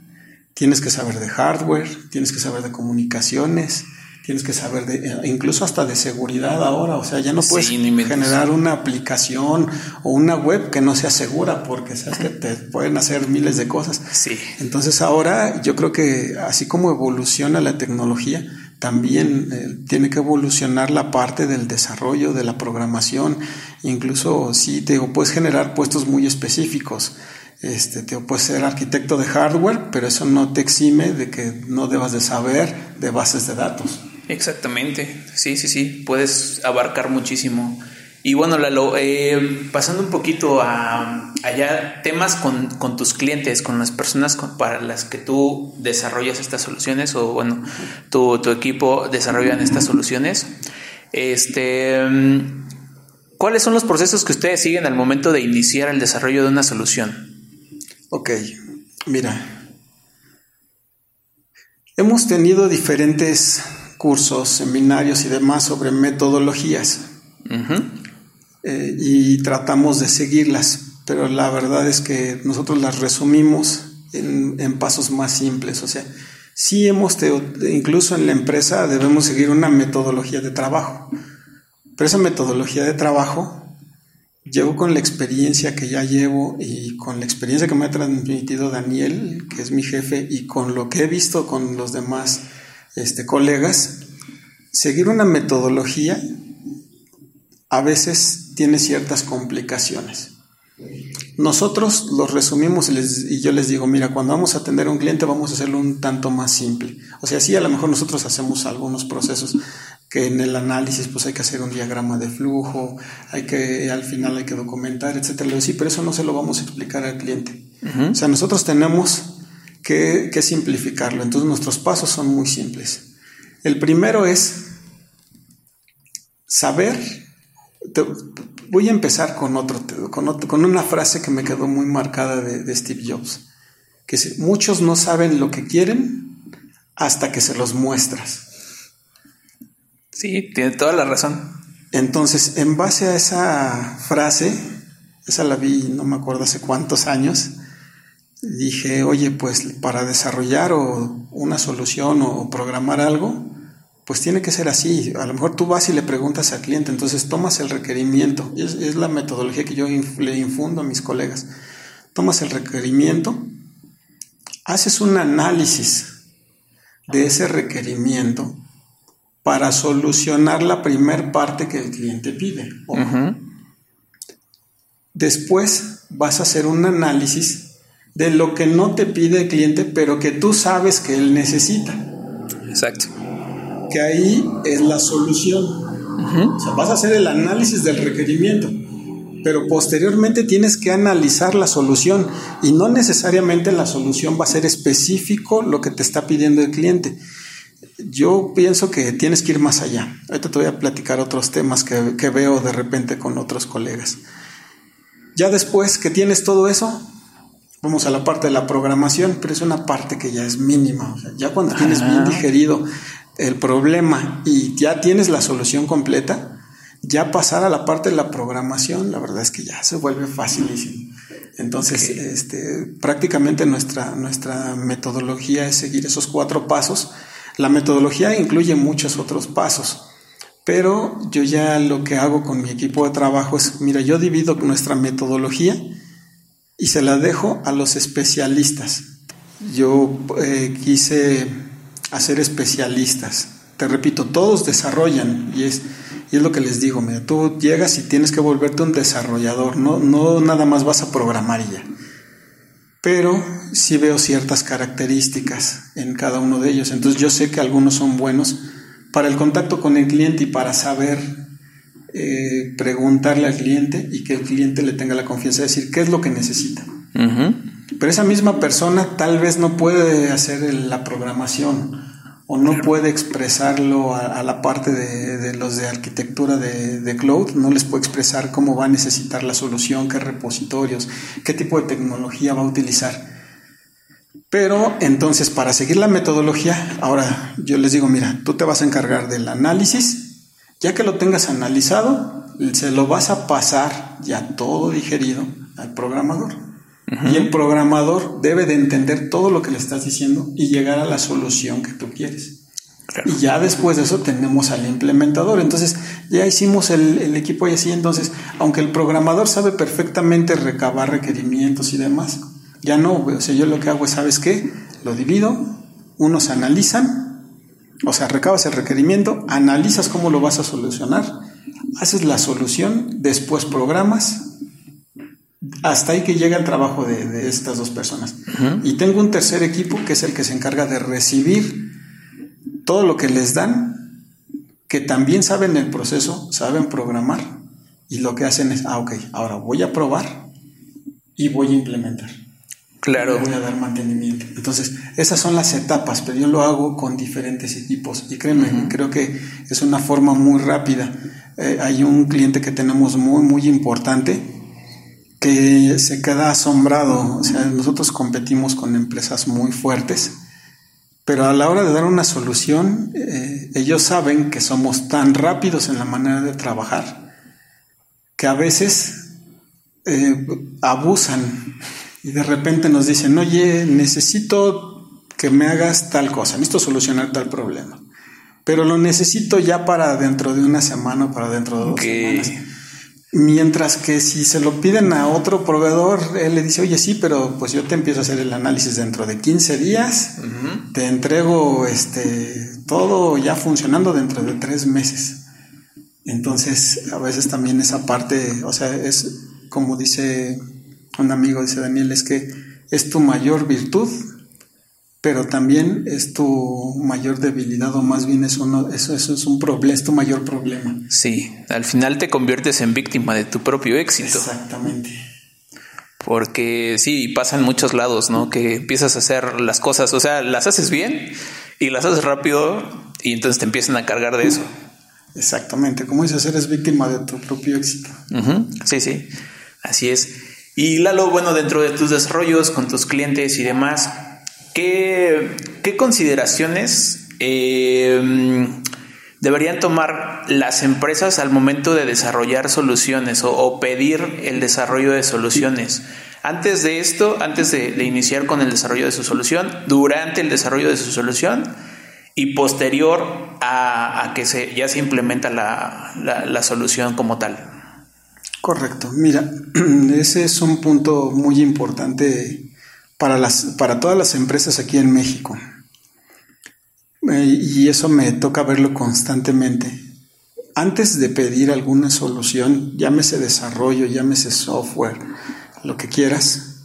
tienes que saber de hardware, tienes que saber de comunicaciones, tienes que saber de, eh, incluso hasta de seguridad ahora, o sea, ya no puedes generar una aplicación o una web que no sea segura porque sabes que te pueden hacer miles de cosas. Sí. Entonces ahora yo creo que así como evoluciona la tecnología, también eh, tiene que evolucionar la parte del desarrollo, de la programación, incluso si te puedes generar puestos muy específicos. Este, te puedes ser arquitecto de hardware, pero eso no te exime de que no debas de saber de bases de datos. Exactamente, sí, sí, sí, puedes abarcar muchísimo. Y bueno, Lalo, eh, pasando un poquito a allá temas con, con, tus clientes, con las personas para las que tú desarrollas estas soluciones o bueno, tu, tu equipo desarrollan estas soluciones. Este, ¿Cuáles son los procesos que ustedes siguen al momento de iniciar el desarrollo de una solución? Ok, mira, hemos tenido diferentes cursos, seminarios y demás sobre metodologías. Eh, y tratamos de seguirlas, pero la verdad es que nosotros las resumimos en, pasos más simples. O sea, sí hemos, incluso en la empresa debemos seguir una metodología de trabajo, pero esa metodología de trabajo llevo con la experiencia que ya llevo y con la experiencia que me ha transmitido Daniel, que es mi jefe, y con lo que he visto con los demás este, colegas, seguir una metodología a veces tiene ciertas complicaciones. Nosotros los resumimos y, yo les digo, mira, cuando vamos a atender a un cliente vamos a hacerlo un tanto más simple. O sea, sí, a lo mejor nosotros hacemos algunos procesos que en el análisis pues hay que hacer un diagrama de flujo, hay que al final hay que documentar, etcétera. Sí, pero eso no se lo vamos a explicar al cliente. O sea, nosotros tenemos que, que simplificarlo. Entonces nuestros pasos son muy simples. El primero es saber voy a empezar con, otro, con, una frase que me quedó muy marcada de, Steve Jobs, que es, muchos no saben lo que quieren hasta que se los muestras. Sí, tiene toda la razón. Entonces, en base a esa frase, esa la vi, no me acuerdo hace cuántos años, dije, oye, pues para desarrollar una solución o programar algo, pues tiene que ser así. A lo mejor tú vas y le preguntas al cliente, entonces tomas el requerimiento. Es, es la metodología que yo le infundo a mis colegas. Tomas el requerimiento, haces un análisis de ese requerimiento para solucionar la primer parte que el cliente pide. Después vas a hacer un análisis de lo que no te pide el cliente, pero que tú sabes que él necesita. Exacto ahí es la solución. O sea, vas a hacer el análisis del requerimiento, pero posteriormente tienes que analizar la solución y no necesariamente la solución va a ser específico lo que te está pidiendo el cliente. Yo pienso que tienes que ir más allá. Ahorita te voy a platicar otros temas que, que veo de repente con otros colegas. Ya después que tienes todo eso, vamos a la parte de la programación, pero es una parte que ya es mínima. O sea, ya cuando tienes bien digerido el problema y ya tienes la solución completa, ya pasar a la parte de la programación, la verdad es que ya se vuelve facilísimo. Entonces, este, prácticamente nuestra, nuestra metodología es seguir esos cuatro pasos. La metodología incluye muchos otros pasos, pero yo ya lo que hago con mi equipo de trabajo es, mira, yo divido nuestra metodología y se la dejo a los especialistas. Yo eh, quise ser especialistas. Te repito, todos desarrollan y es, y es lo que les digo, mira, tú llegas y tienes que volverte un desarrollador, no, no nada más vas a programar ya. Pero sí veo ciertas características en cada uno de ellos. Entonces yo sé que algunos son buenos para el contacto con el cliente y para saber eh, preguntarle al cliente y que el cliente le tenga la confianza de decir qué es lo que necesita. Pero esa misma persona tal vez no puede hacer la programación o no puede expresarlo a, la parte de, los de arquitectura de, cloud, no les puede expresar cómo va a necesitar la solución, qué repositorios, qué tipo de tecnología va a utilizar. Pero entonces para seguir la metodología, ahora yo les digo, mira, tú te vas a encargar del análisis, ya que lo tengas analizado, se lo vas a pasar ya todo digerido al programador. Y el programador debe de entender todo lo que le estás diciendo y llegar a la solución que tú quieres. Y ya después de eso tenemos al implementador. Entonces ya hicimos el, equipo y así. Entonces, aunque el programador sabe perfectamente recabar requerimientos y demás, ya no. O sea, yo lo que hago es, ¿sabes qué? Lo divido, unos analizan, o sea, recabas el requerimiento, analizas cómo lo vas a solucionar, haces la solución, después programas hasta ahí que llega el trabajo de, estas dos personas. Y tengo un tercer equipo que es el que se encarga de recibir todo lo que les dan que también saben el proceso, saben programar y lo que hacen es, ah, ok, ahora voy a probar y voy a implementar. Claro. Voy a dar mantenimiento. Entonces, esas son las etapas, pero yo lo hago con diferentes equipos y créeme, creo que es una forma muy rápida. Eh, hay un cliente que tenemos muy, muy importante que se queda asombrado. O sea, nosotros competimos con empresas muy fuertes, pero a la hora de dar una solución, eh, ellos saben que somos tan rápidos en la manera de trabajar que a veces eh, abusan y de repente nos dicen, oye, necesito que me hagas tal cosa, necesito solucionar tal problema, pero lo necesito ya para dentro de una semana o para dentro de dos semanas. Mientras que si se lo piden a otro proveedor, él le dice, oye, sí, pero pues yo te empiezo a hacer el análisis dentro de 15 días, te entrego este, todo ya funcionando dentro de tres meses. Entonces, a veces también esa parte, o sea, es como dice un amigo dice Daniel, es que es tu mayor virtud, pero también es tu mayor debilidad o más bien es uno, eso, eso es un problema, es tu mayor problema. Sí, al final te conviertes en víctima de tu propio éxito. Exactamente. Porque sí, pasa en muchos lados, ¿no? Que empiezas a hacer las cosas, o sea, las haces bien y las haces rápido y entonces te empiezan a cargar de eso. Exactamente, como dices, eres víctima de tu propio éxito. Sí, sí, así es. Y Lalo, bueno, dentro de tus desarrollos con tus clientes y demás, ¿qué, consideraciones eh, deberían tomar las empresas al momento de desarrollar soluciones o, pedir el desarrollo de soluciones? Antes de esto, antes de, iniciar con el desarrollo de su solución, durante el desarrollo de su solución y posterior a, que se, ya se implementa la solución como tal. Correcto. Mira, ese es un punto muy importante para, las, para todas las empresas aquí en México. Eh, y eso me toca verlo constantemente. Antes de pedir alguna solución, llámese desarrollo, llámese software, lo que quieras,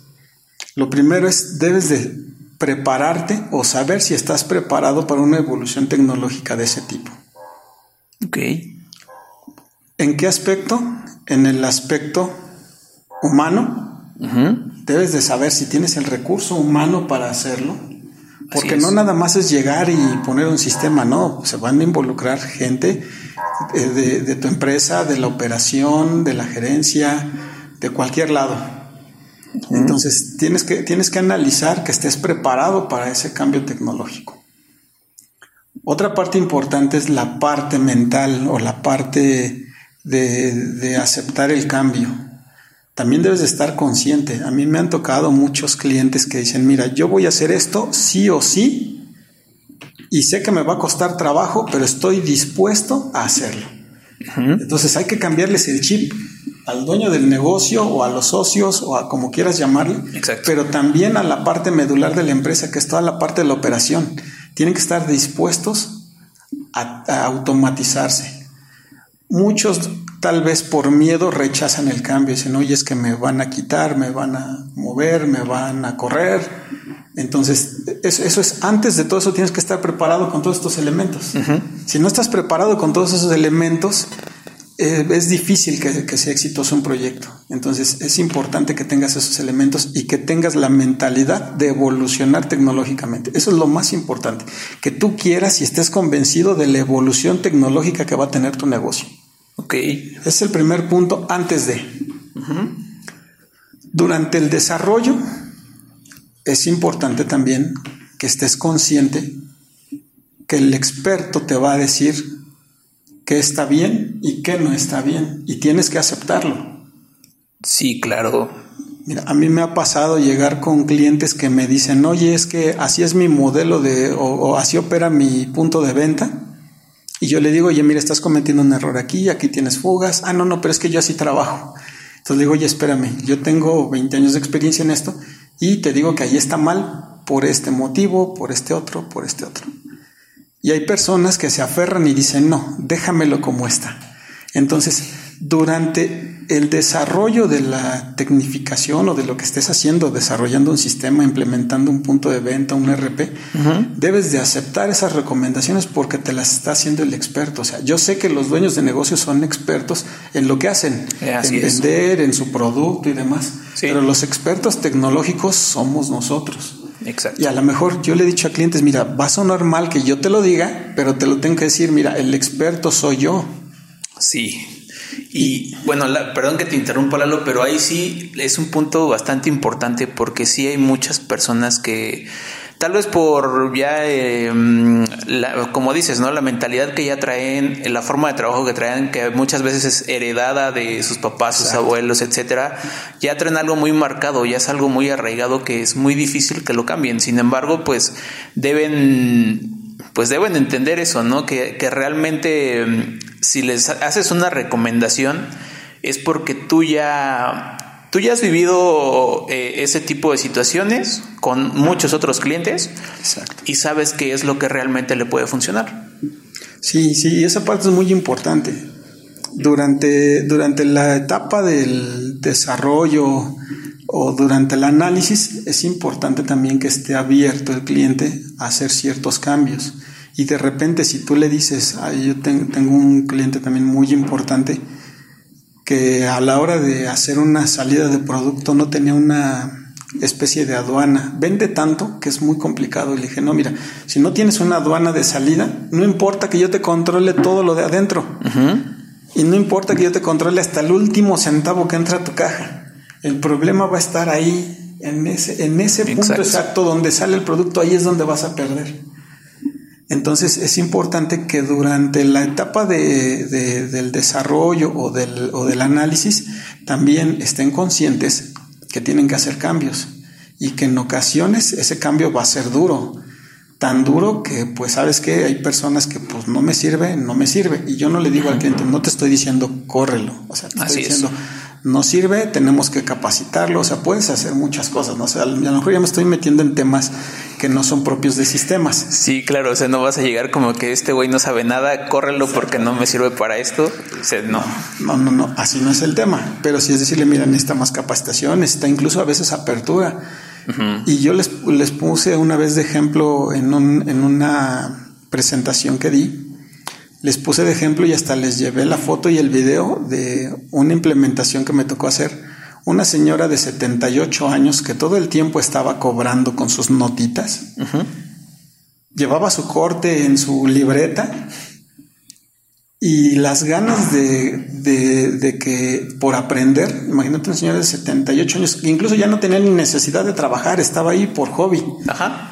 lo primero es, debes de prepararte o saber si estás preparado para una evolución tecnológica de ese tipo. Ok. ¿En qué aspecto? En el aspecto humano. Debes de saber si tienes el recurso humano para hacerlo. Porque no nada más es llegar y poner un sistema, no. Se van a involucrar gente eh, de, tu empresa, de la operación, de la gerencia, de cualquier lado. Entonces tienes que, tienes que analizar que estés preparado para ese cambio tecnológico. Otra parte importante es la parte mental o la parte de, aceptar el cambio. También debes de estar consciente. A mí me han tocado muchos clientes que dicen, mira, yo voy a hacer esto sí o sí y sé que me va a costar trabajo, pero estoy dispuesto a hacerlo. Entonces hay que cambiarles el chip al dueño del negocio o a los socios o a como quieras llamarle, pero también a la parte medular de la empresa, que es toda la parte de la operación. Tienen que estar dispuestos a automatizarse. Muchos tal vez por miedo rechazan el cambio, dicen, oye, es que me van a quitar, me van a mover, me van a correr. Entonces, eso, es, antes de todo eso tienes que estar preparado con todos estos elementos. Si no estás preparado con todos esos elementos, eh, es difícil que, que, sea exitoso un proyecto. Entonces, es importante que tengas esos elementos y que tengas la mentalidad de evolucionar tecnológicamente. Eso es lo más importante, que tú quieras y estés convencido de la evolución tecnológica que va a tener tu negocio. Ok. Es el primer punto antes de. Durante el desarrollo es importante también que estés consciente que el experto te va a decir qué está bien y qué no está bien y tienes que aceptarlo. Sí, claro. Mira, a mí me ha pasado llegar con clientes que me dicen, oye, es que así es mi modelo de, o así opera mi punto de venta y yo le digo, oye, mira, estás cometiendo un error aquí, aquí tienes fugas. Ah, no, no, pero es que yo así trabajo. Entonces le digo, oye, espérame, yo tengo 20 años de experiencia en esto y te digo que ahí está mal por este motivo, por este otro, por este otro. Y hay personas que se aferran y dicen, no, déjamelo como está. Entonces, durante el desarrollo de la tecnificación o de lo que estés haciendo, desarrollando un sistema, implementando un punto de venta, un RP, debes de aceptar esas recomendaciones porque te las está haciendo el experto. O sea, yo sé que los dueños de negocios son expertos en lo que hacen, Eh, en vender, en su producto y demás. Sí. Pero los expertos tecnológicos somos nosotros. Exacto. Y a lo mejor yo le he dicho a clientes, mira, va a sonar mal que yo te lo diga, pero te lo tengo que decir, mira, el experto soy yo. Sí. Y bueno, la- perdón que te interrumpa, Lalo, pero ahí sí es un punto bastante importante porque sí hay muchas personas que tal vez por ya, eh, la- como dices, ¿no? La mentalidad que ya traen, la forma de trabajo que traen, que muchas veces es heredada de sus papás, sus abuelos, etcétera, ya traen algo muy marcado, ya es algo muy arraigado que es muy difícil que lo cambien. Sin embargo, pues deben pues deben entender eso, ¿no? Que, que realmente mm, si les haces una recomendación es porque tú ya, tú ya has vivido eh, ese tipo de situaciones con muchos otros clientes Exacto. y sabes qué es lo que realmente le puede funcionar. Sí, sí, esa parte es muy importante. Durante, durante la etapa del desarrollo o durante el análisis es importante también que esté abierto el cliente a hacer ciertos cambios. Y de repente si tú le dices, "Ay, yo ten- tengo un cliente también muy importante que a la hora de hacer una salida de producto no tenía una especie de aduana. Vende tanto que es muy complicado. Y le dije, no, mira, si no tienes una aduana de salida, no importa que yo te controle todo lo de adentro. Y no importa que yo te controle hasta el último centavo que entra a tu caja. El problema va a estar ahí, en ese, en ese punto Exacto. exacto donde sale el producto, ahí es donde vas a perder. Entonces es importante que durante la etapa de, de- del desarrollo o del, o del análisis también estén conscientes que tienen que hacer cambios y que en ocasiones ese cambio va a ser duro. Tan duro que pues sabes que hay personas que pues no me sirve, no me sirve. Y yo no le digo al cliente, no te estoy diciendo córrelo. O sea, te Así estoy es. No sirve, tenemos que capacitarlo. O sea, puedes hacer muchas cosas. ¿no? O sea, a lo mejor ya me estoy metiendo en temas que no son propios de sistemas. Sí, claro, o sea, no vas a llegar como que este güey no sabe nada, córrelo porque no me sirve para esto. O sea, no. No, no, no, así no es el tema. Pero sí es decirle, mira, necesita más capacitación, necesita incluso a veces apertura. Y yo les, les puse una vez de ejemplo en, un, en una presentación que di, les puse de ejemplo y hasta les llevé la foto y el video de una implementación que me tocó hacer. Una señora de 78 años que todo el tiempo estaba cobrando con sus notitas. Llevaba su corte en su libreta y las ganas de, de, de que por aprender, imagínate una señora de 78 años, que incluso ya no tenía ni necesidad de trabajar, estaba ahí por hobby, Ajá.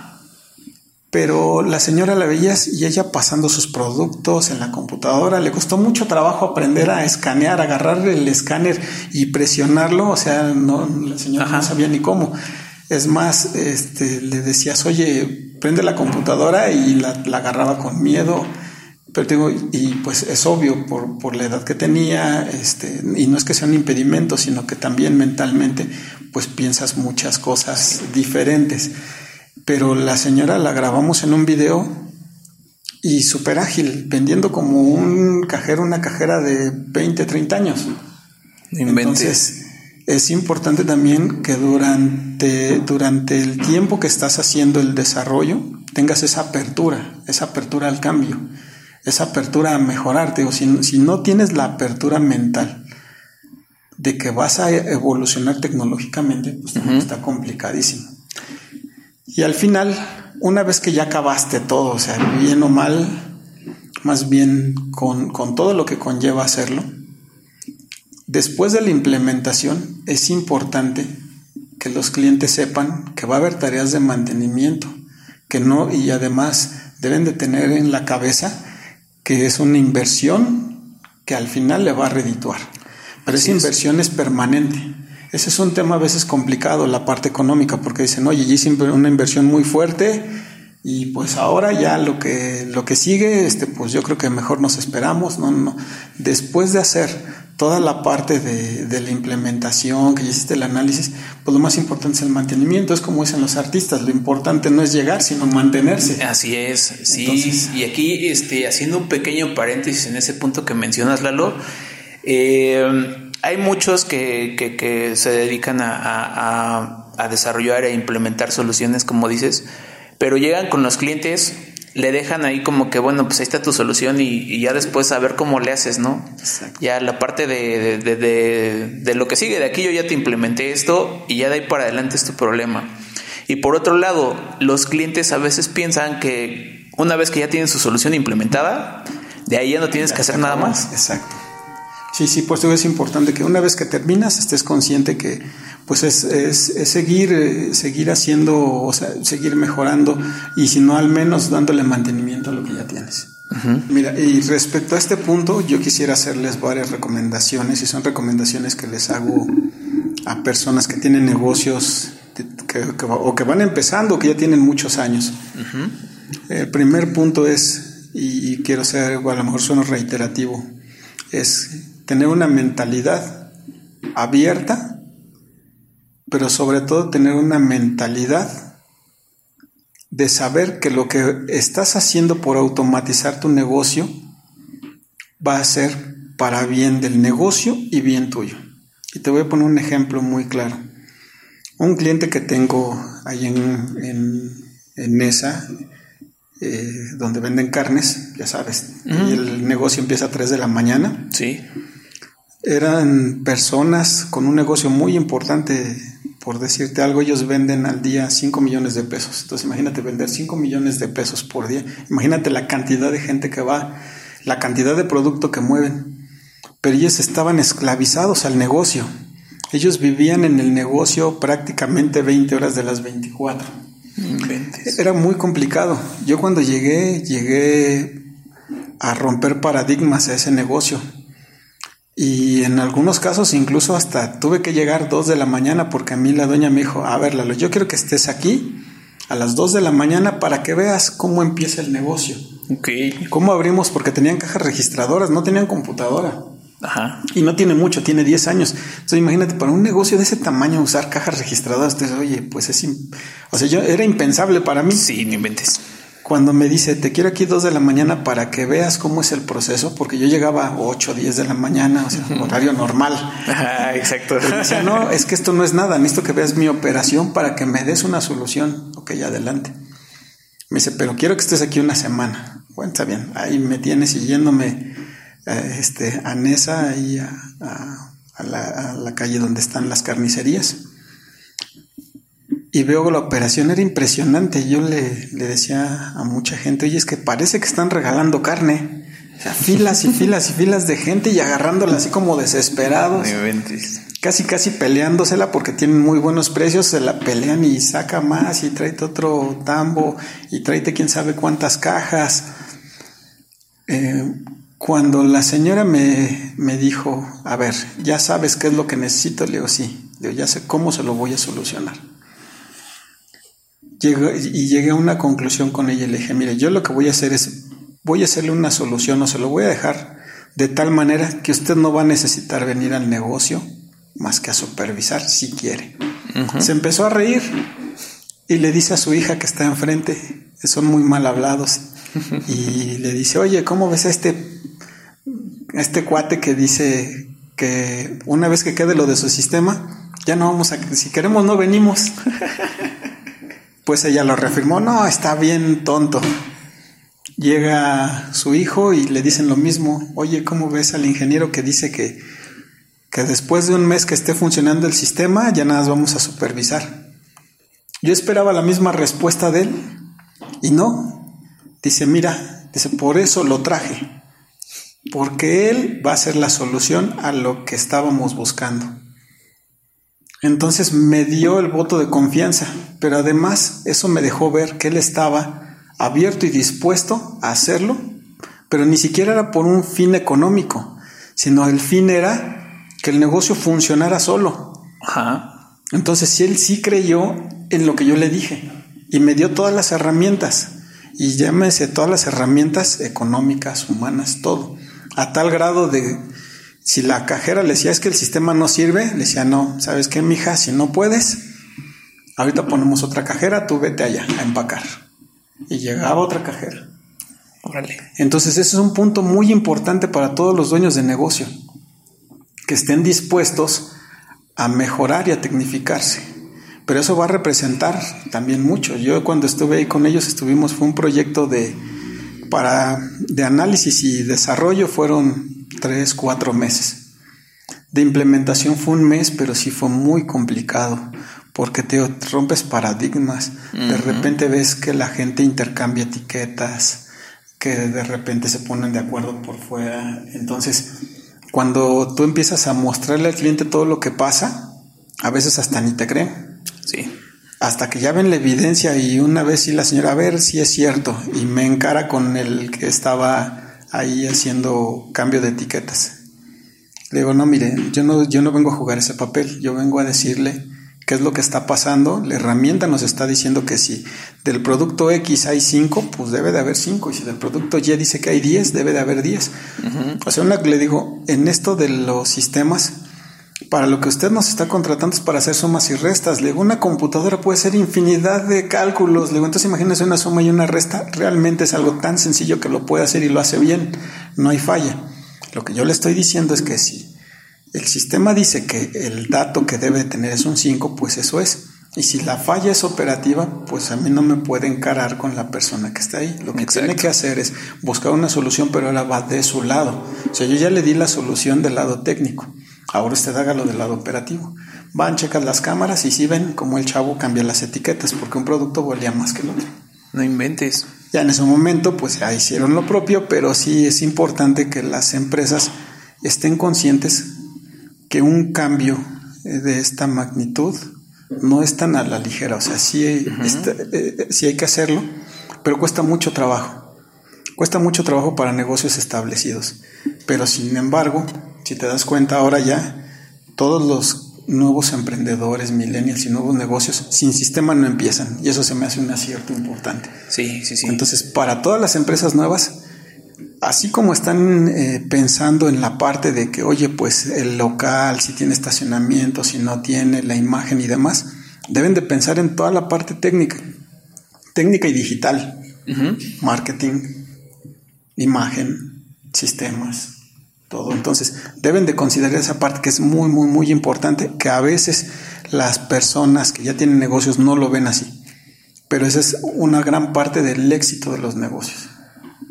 Pero la señora la veías y ella pasando sus productos en la computadora, le costó mucho trabajo aprender a escanear, agarrar el escáner y presionarlo, o sea, no, la señora Ajá. no sabía ni cómo. Es más, este, le decías, oye, prende la computadora y la, la agarraba con miedo. Pero digo, y pues es obvio por, por la edad que tenía, este, y no es que sea un impedimento, sino que también mentalmente, pues piensas muchas cosas diferentes. Pero la señora la grabamos en un video y súper ágil, vendiendo como un cajero, una cajera de 20, 30 años. Entonces, es importante también que durante, durante el tiempo que estás haciendo el desarrollo tengas esa apertura, esa apertura al cambio, esa apertura a mejorarte. O si, si no tienes la apertura mental de que vas a evolucionar tecnológicamente, pues está complicadísimo. Y al final, una vez que ya acabaste todo, o sea, bien o mal, más bien con, con todo lo que conlleva hacerlo, Después de la implementación es importante que los clientes sepan que va a haber tareas de mantenimiento, que no y además deben de tener en la cabeza que es una inversión que al final le va a redituar. Pero esa inversión es permanente. Ese es un tema a veces complicado, la parte económica, porque dicen, oye, ya hice una inversión muy fuerte y pues ahora ya lo que, lo que sigue, este, pues yo creo que mejor nos esperamos. No, no. Después de hacer toda la parte de, de, la implementación, que ya hiciste el análisis, pues lo más importante es el mantenimiento. Es como dicen los artistas, lo importante no es llegar, sino mantenerse. Así es, sí. Entonces, y aquí, este, haciendo un pequeño paréntesis en ese punto que mencionas, Lalo, eh, hay muchos que, que, se dedican a, a, a, desarrollar e implementar soluciones, como dices, pero llegan con los clientes, le dejan ahí como que, bueno, pues ahí está tu solución y, ya después a ver cómo le haces, ¿no? Ya la parte de, de, de, de, lo que sigue de aquí, yo ya te implementé esto y ya de ahí para adelante es tu problema. Y por otro lado, los clientes a veces piensan que una vez que ya tienen su solución implementada, de ahí ya no tienes que hacer nada más. Exacto. Sí, sí, pues es importante que una vez que terminas estés consciente que pues es, es, seguir, eh, seguir haciendo, o sea, seguir mejorando y si no al menos dándole mantenimiento a lo que ya tienes. Mira, y respecto a este punto, yo quisiera hacerles varias recomendaciones y son recomendaciones que les hago a personas que tienen negocios o que van empezando o que ya tienen muchos años. El primer punto es, y, quiero ser, a lo mejor sueno reiterativo, es tener una mentalidad abierta, pero sobre todo tener una mentalidad de saber que lo que estás haciendo por automatizar tu negocio va a ser para bien del negocio y bien tuyo. Y te voy a poner un ejemplo muy claro. Un cliente que tengo ahí en, en, en eh, donde venden carnes, ya sabes, y el negocio empieza a 3 de la mañana. Sí. Eran personas con un negocio muy importante, por decirte algo, ellos venden al día 5 millones de pesos. Entonces imagínate vender 5 millones de pesos por día. Imagínate la cantidad de gente que va, la cantidad de producto que mueven. Pero ellos estaban esclavizados al negocio. Ellos vivían en el negocio prácticamente 20 horas de las 24. Era muy complicado. Yo cuando llegué, llegué a romper paradigmas a ese negocio. Y en algunos casos incluso hasta tuve que llegar 2 de la mañana porque a mí la dueña me dijo, a ver Lalo, yo quiero que estés aquí a las 2 de la mañana para que veas cómo empieza el negocio. Okay. ¿Cómo abrimos? Porque tenían cajas registradoras, no tenían computadora. Ajá. Y no tiene mucho, tiene 10 años. Entonces imagínate, para un negocio de ese tamaño usar cajas registradas, entonces, oye, pues es... O sea, yo era impensable para mí. Sí, no inventes. Cuando me dice, te quiero aquí 2 de la mañana para que veas cómo es el proceso, porque yo llegaba a 8, 10 de la mañana, o sea, horario normal. Ajá, exacto. dice, no, es que esto no es nada, necesito que veas mi operación para que me des una solución. Ok, adelante. Me dice, pero quiero que estés aquí una semana. Bueno, está bien, ahí me tienes siguiéndome este, a Nesa y a, la, calle donde están las carnicerías. Y veo que la operación era impresionante. Yo le, decía a mucha gente, oye, es que parece que están regalando carne. O sea, filas y filas y filas de gente y agarrándola así como desesperados. Casi, casi peleándosela porque tienen muy buenos precios, se la pelean y saca más y tráete otro tambo y tráete quién sabe cuántas cajas. Eh, cuando la señora me, dijo, a ver, ya sabes qué es lo que necesito, le digo, sí, le digo, ya sé cómo se lo voy a solucionar. Y llegué a una conclusión con ella y le dije, mire, yo lo que voy a hacer es, voy a hacerle una solución o se lo voy a dejar de tal manera que usted no va a necesitar venir al negocio más que a supervisar si quiere. Se empezó a reír y le dice a su hija que está enfrente, son muy mal hablados, y le dice, oye, ¿cómo ves a este este cuate que dice que una vez que quede lo de su sistema, ya no vamos a, si queremos no venimos. pues ella lo reafirmó, no, está bien tonto. Llega su hijo y le dicen lo mismo, oye, ¿cómo ves al ingeniero que dice que, que después de un mes que esté funcionando el sistema, ya nada vamos a supervisar? Yo esperaba la misma respuesta de él y no. Dice, mira, dice, por eso lo traje porque Él va a ser la solución a lo que estábamos buscando. Entonces me dio el voto de confianza, pero además eso me dejó ver que Él estaba abierto y dispuesto a hacerlo, pero ni siquiera era por un fin económico, sino el fin era que el negocio funcionara solo. Entonces, si Él sí creyó en lo que yo le dije y me dio todas las herramientas, y llámese todas las herramientas económicas, humanas, todo a tal grado de si la cajera le decía es que el sistema no sirve, le decía no, ¿sabes qué, mija? Si no puedes, ahorita ponemos otra cajera, tú vete allá a empacar. Y llegaba otra cajera. Órale. Entonces, ese es un punto muy importante para todos los dueños de negocio. que estén dispuestos a mejorar y a tecnificarse. Pero eso va a representar también mucho. Yo cuando estuve ahí con ellos estuvimos, fue un proyecto de, para, de análisis y desarrollo, fueron tres, cuatro meses. De implementación fue un mes, pero sí fue muy complicado porque te rompes paradigmas. De repente ves que la gente intercambia etiquetas, que de repente se ponen de acuerdo por fuera. Entonces, cuando tú empiezas a mostrarle al cliente todo lo que pasa, a veces hasta ni te creen. Sí. Hasta que ya ven la evidencia y una vez sí la señora, a ver si es cierto, y me encara con el que estaba ahí haciendo cambio de etiquetas. Le digo, no, mire, yo no, yo no vengo a jugar ese papel, yo vengo a decirle qué es lo que está pasando. La herramienta nos está diciendo que si del producto X hay 5, pues debe de haber 5. Y si del producto Y dice que hay 10, debe de haber 10. O sea, una, le digo, en esto de los sistemas, para lo que usted nos está contratando es para hacer sumas y restas. Le digo, una computadora puede hacer infinidad de cálculos. Le digo, entonces imagínese una suma y una resta. Realmente es algo tan sencillo que lo puede hacer y lo hace bien. No hay falla. Lo que yo le estoy diciendo es que si el sistema dice que el dato que debe tener es un 5, pues eso es. Y si la falla es operativa, pues a mí no me puede encarar con la persona que está ahí. Lo que tiene que hacer es buscar una solución, pero ahora va de su lado. O sea, yo ya le di la solución del lado técnico. Ahora usted haga lo del lado operativo. Van, checan las cámaras y si ven cómo el chavo cambia las etiquetas, porque un producto valía más que el otro. No inventes. Ya en ese momento, pues ya hicieron lo propio, pero sí es importante que las empresas estén conscientes que un cambio eh, de esta magnitud no es tan a la ligera, o sea, sí, eh, sí hay que hacerlo, pero cuesta mucho trabajo. Cuesta mucho trabajo para negocios establecidos. Pero sin embargo, si te das cuenta ahora ya, todos los nuevos emprendedores, millennials y nuevos negocios sin sistema no empiezan. Y eso se me hace un acierto importante. Sí, sí, sí. Entonces, para todas las empresas nuevas, así como están eh, pensando en la parte de que, oye, pues el local, si tiene estacionamiento, si no tiene, la imagen y demás, deben de pensar en toda la parte técnica, técnica y digital, marketing, imagen, sistemas, todo. Entonces, deben de considerar esa parte que es muy, muy, muy importante, que a veces las personas que ya tienen negocios no lo ven así, pero esa es una gran parte del éxito de los negocios.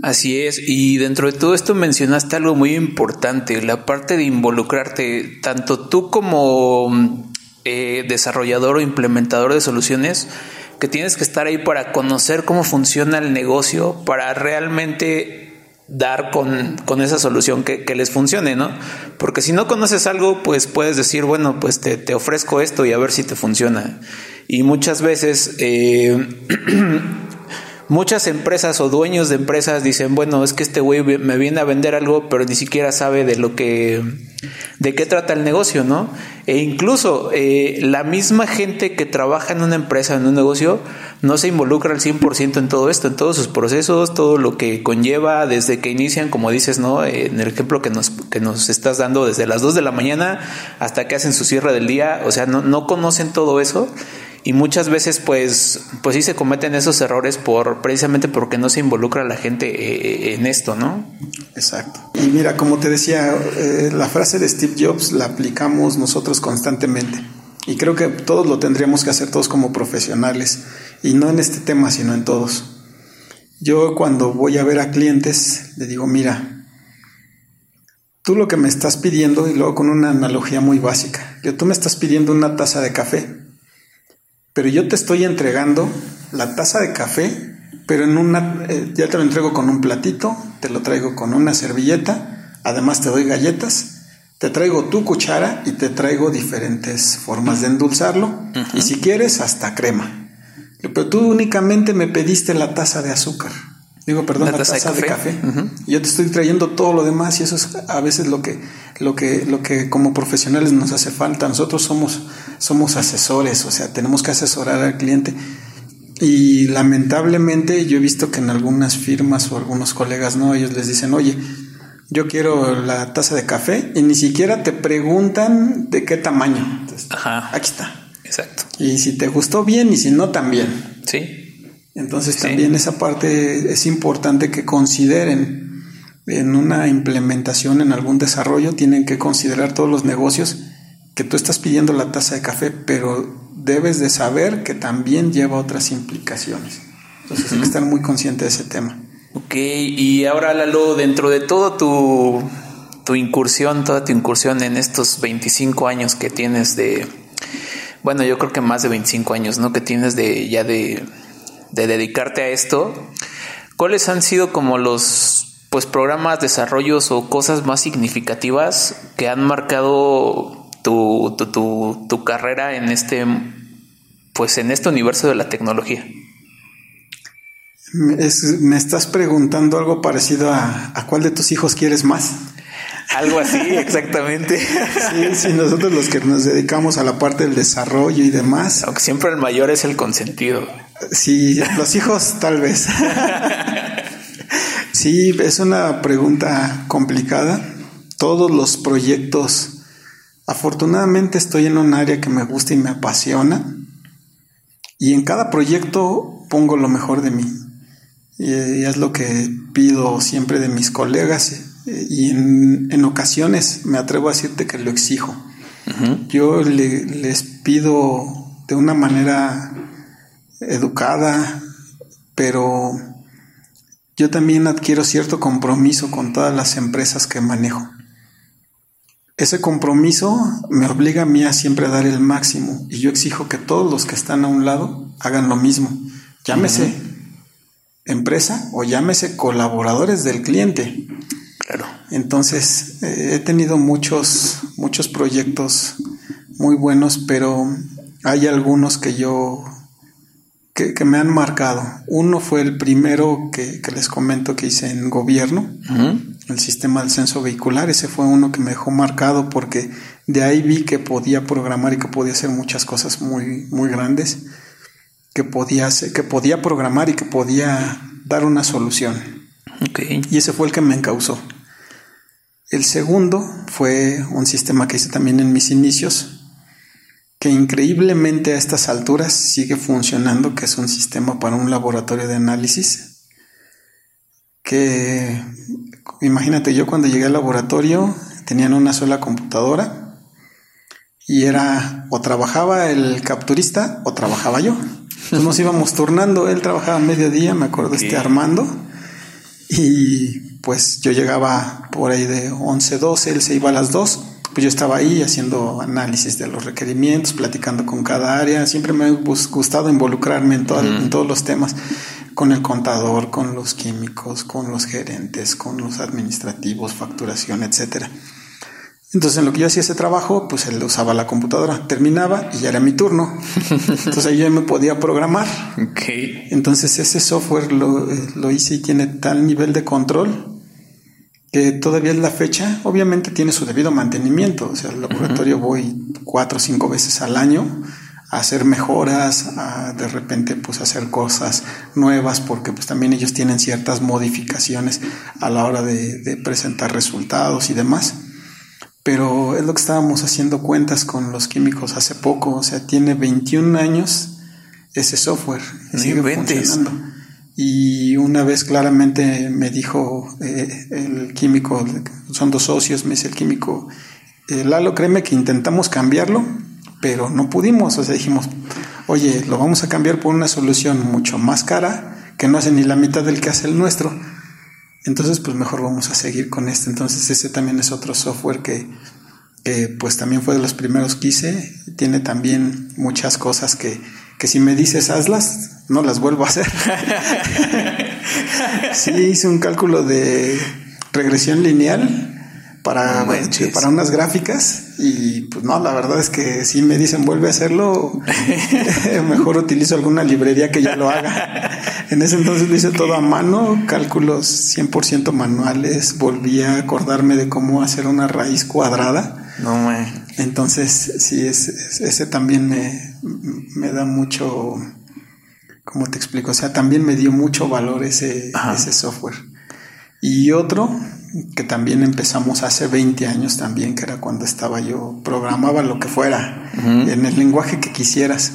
Así es, y dentro de todo esto mencionaste algo muy importante, la parte de involucrarte, tanto tú como eh, desarrollador o implementador de soluciones, que tienes que estar ahí para conocer cómo funciona el negocio, para realmente dar con, esa solución que, les funcione, ¿no? Porque si no conoces algo, pues puedes decir, bueno, pues te, te ofrezco esto y a ver si te funciona. Y muchas veces eh, Muchas empresas o dueños de empresas dicen, bueno, es que este güey me viene a vender algo, pero ni siquiera sabe de lo que, de qué trata el negocio, ¿no? E incluso eh, la misma gente que trabaja en una empresa, en un negocio, no se involucra al 100% en todo esto, en todos sus procesos, todo lo que conlleva desde que inician, como dices, ¿no? En el ejemplo que nos, que nos estás dando, desde las 2 de la mañana hasta que hacen su cierre del día, o sea, no, no conocen todo eso y muchas veces pues pues sí se cometen esos errores por precisamente porque no se involucra la gente eh, en esto, ¿no? Exacto. Y mira, como te decía, eh, la frase de Steve Jobs la aplicamos nosotros constantemente. Y creo que todos lo tendríamos que hacer todos como profesionales y no en este tema, sino en todos. Yo cuando voy a ver a clientes le digo, mira, tú lo que me estás pidiendo, y luego con una analogía muy básica, que tú me estás pidiendo una taza de café pero yo te estoy entregando la taza de café, pero en una, eh, ya te lo entrego con un platito, te lo traigo con una servilleta, además te doy galletas, te traigo tu cuchara y te traigo diferentes formas de endulzarlo, y si quieres, hasta crema. Pero tú únicamente me pediste la taza de azúcar. Digo, perdón, la, taza, de café. Yo te estoy trayendo todo lo demás y eso es a veces lo que, lo que, lo que como profesionales nos hace falta. Nosotros somos, somos asesores, o sea, tenemos que asesorar al cliente. Y lamentablemente yo he visto que en algunas firmas o algunos colegas, no, ellos les dicen, oye, yo quiero la taza de café y ni siquiera te preguntan de qué tamaño. Ajá. Aquí está. Exacto. Y si te gustó bien y si no, también. Sí. Entonces también esa parte es importante que consideren en una implementación, en algún desarrollo, tienen que considerar todos los negocios que tú estás pidiendo la taza de café, pero debes de saber que también lleva otras implicaciones. Entonces hay que estar muy consciente de ese tema. Ok, y ahora Lalo, dentro de todo tu, tu incursión, toda tu incursión en estos 25 años que tienes de, bueno, yo creo que más de 25 años, ¿no? Que tienes de ya de, de dedicarte a esto, ¿cuáles han sido como los pues programas, desarrollos o cosas más significativas que han marcado tu, tu, tu, carrera en este pues en este universo de la tecnología? me estás preguntando algo parecido a, a cuál de tus hijos quieres más. Algo así, exactamente. Sí, sí, nosotros los que nos dedicamos a la parte del desarrollo y demás. Aunque siempre el mayor es el consentido. Sí, los hijos tal vez. Sí, es una pregunta complicada. Todos los proyectos, afortunadamente estoy en un área que me gusta y me apasiona. Y en cada proyecto pongo lo mejor de mí. Y es lo que pido siempre de mis colegas. Y en, ocasiones me atrevo a decirte que lo exijo. Yo les pido de una manera educada, pero yo también adquiero cierto compromiso con todas las empresas que manejo. Ese compromiso me obliga a mí a siempre dar el máximo y yo exijo que todos los que están a un lado hagan lo mismo. Llámese empresa o llámese colaboradores del cliente. Entonces, eh, he tenido muchos, muchos proyectos muy buenos, pero hay algunos que yo que, me han marcado. Uno fue el primero que, les comento que hice en gobierno, el sistema del censo vehicular. Ese fue uno que me dejó marcado porque de ahí vi que podía programar y que podía hacer muchas cosas muy, muy grandes, que podía, hacer, que podía programar y que podía dar una solución. Y ese fue el que me encausó. El segundo fue un sistema que hice también en mis inicios, que increíblemente a estas alturas sigue funcionando, que es un sistema para un laboratorio de análisis, que imagínate yo cuando llegué al laboratorio tenían una sola computadora y era o trabajaba el capturista o trabajaba yo. nos íbamos turnando, él trabajaba mediodía, me acuerdo, este Armando, y pues yo llegaba por ahí de 11, 12, él se iba a las 2 pues yo estaba ahí haciendo análisis de los requerimientos, platicando con cada área. Siempre me ha gustado involucrarme en, en todos los temas, con el contador, con los químicos, con los gerentes, con los administrativos, facturación, etcétera. Entonces, en lo que yo hacía ese trabajo, pues él usaba la computadora, terminaba y ya era mi turno. Entonces, ahí yo me podía programar. Okay. Entonces, ese software lo, lo hice y tiene tal nivel de control que todavía es la fecha, obviamente tiene su debido mantenimiento, o sea, al laboratorio voy cuatro o cinco veces al año a hacer mejoras, a de repente pues hacer cosas nuevas, porque pues también ellos tienen ciertas modificaciones a la hora de, de presentar resultados y demás. Pero es lo que estábamos haciendo cuentas con los químicos hace poco, o sea, tiene 21 años ese software. sigue funcionando. Y una vez claramente me dijo eh, el químico, son dos socios, me dice el químico, eh, Lalo, créeme que intentamos cambiarlo, pero no pudimos. O sea, dijimos, oye, lo vamos a cambiar por una solución mucho más cara, que no hace ni la mitad del que hace el nuestro. Entonces, pues mejor vamos a seguir con este. Entonces, ese también es otro software que, que pues también fue de los primeros que hice. Tiene también muchas cosas que, que si me dices hazlas, no las vuelvo a hacer. sí, hice un cálculo de regresión lineal para, para unas gráficas y pues no, la verdad es que si me dicen vuelve a hacerlo, mejor utilizo alguna librería que ya lo haga. En ese entonces lo hice todo a mano, cálculos 100% manuales, volví a acordarme de cómo hacer una raíz cuadrada. No, Entonces, sí, ese también me, me da mucho ¿cómo te explico? O sea, también me dio mucho valor ese, ese software. Y otro que también empezamos hace 20 años también, que era cuando estaba yo, programaba lo que fuera, en el lenguaje que quisieras.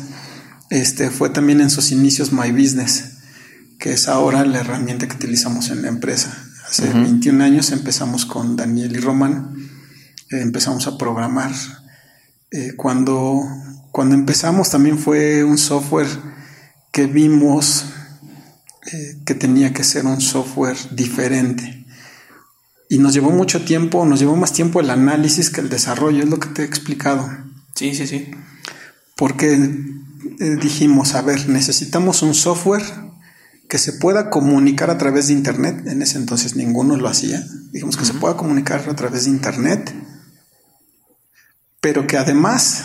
Este fue también en sus inicios My Business, que es ahora la herramienta que utilizamos en la empresa. Hace 21 años empezamos con Daniel y Román, eh, empezamos a programar. Eh, cuando, cuando empezamos también fue un software que vimos eh, que tenía que ser un software diferente. Y nos llevó mucho tiempo, nos llevó más tiempo el análisis que el desarrollo, es lo que te he explicado. Sí, sí, sí. Porque dijimos, a ver, necesitamos un software que se pueda comunicar a través de Internet. En ese entonces ninguno lo hacía. Dijimos que se pueda comunicar a través de Internet, pero que además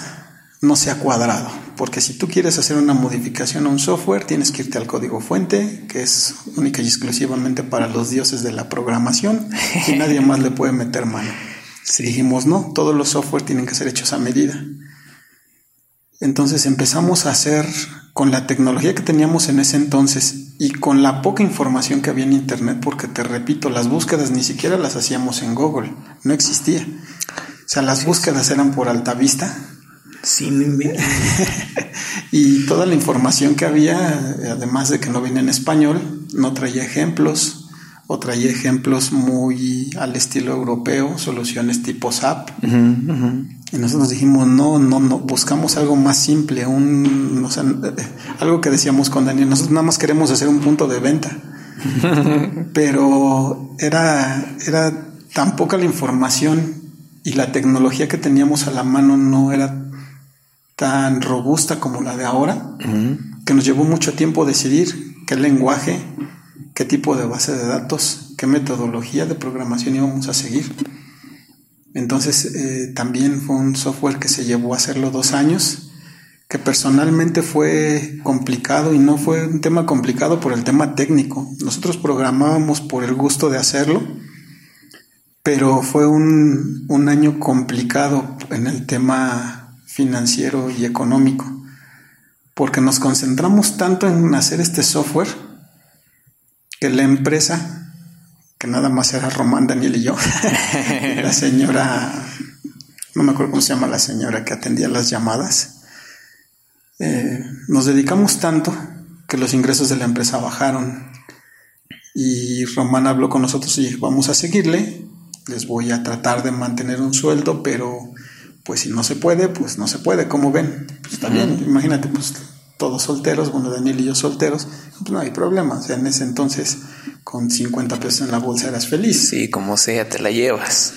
no sea cuadrado. Porque si tú quieres hacer una modificación a un software, tienes que irte al código fuente, que es única y exclusivamente para los dioses de la programación, y nadie más le puede meter mano. Si dijimos, no, todos los software tienen que ser hechos a medida. Entonces empezamos a hacer con la tecnología que teníamos en ese entonces y con la poca información que había en Internet, porque te repito, las búsquedas ni siquiera las hacíamos en Google, no existía. O sea, las búsquedas eran por alta vista. Sí, y toda la información que había, además de que no venía en español, no traía ejemplos o traía ejemplos muy al estilo europeo, soluciones tipo SAP. Y nosotros dijimos, no, no, no, buscamos algo más simple, un, o sea, algo que decíamos con Daniel, nosotros nada más queremos hacer un punto de venta. Pero era, era tan poca la información y la tecnología que teníamos a la mano no era tan robusta como la de ahora, que nos llevó mucho tiempo decidir qué lenguaje, qué tipo de base de datos, qué metodología de programación íbamos a seguir. Entonces eh, también fue un software que se llevó a hacerlo dos años, que personalmente fue complicado y no fue un tema complicado por el tema técnico. Nosotros programábamos por el gusto de hacerlo, pero fue un, un año complicado en el tema financiero y económico, porque nos concentramos tanto en hacer este software que la empresa que nada más era Román, Daniel y yo. la señora, no me acuerdo cómo se llama la señora que atendía las llamadas. Eh, nos dedicamos tanto que los ingresos de la empresa bajaron. Y Román habló con nosotros y dijo, vamos a seguirle, les voy a tratar de mantener un sueldo, pero pues si no se puede, pues no se puede, como ven. Pues está bien, imagínate, pues todos solteros, bueno, Daniel y yo solteros, pues no hay problema. O sea, en ese entonces con 50 pesos en la bolsa eras feliz. Sí, como sea, te la llevas.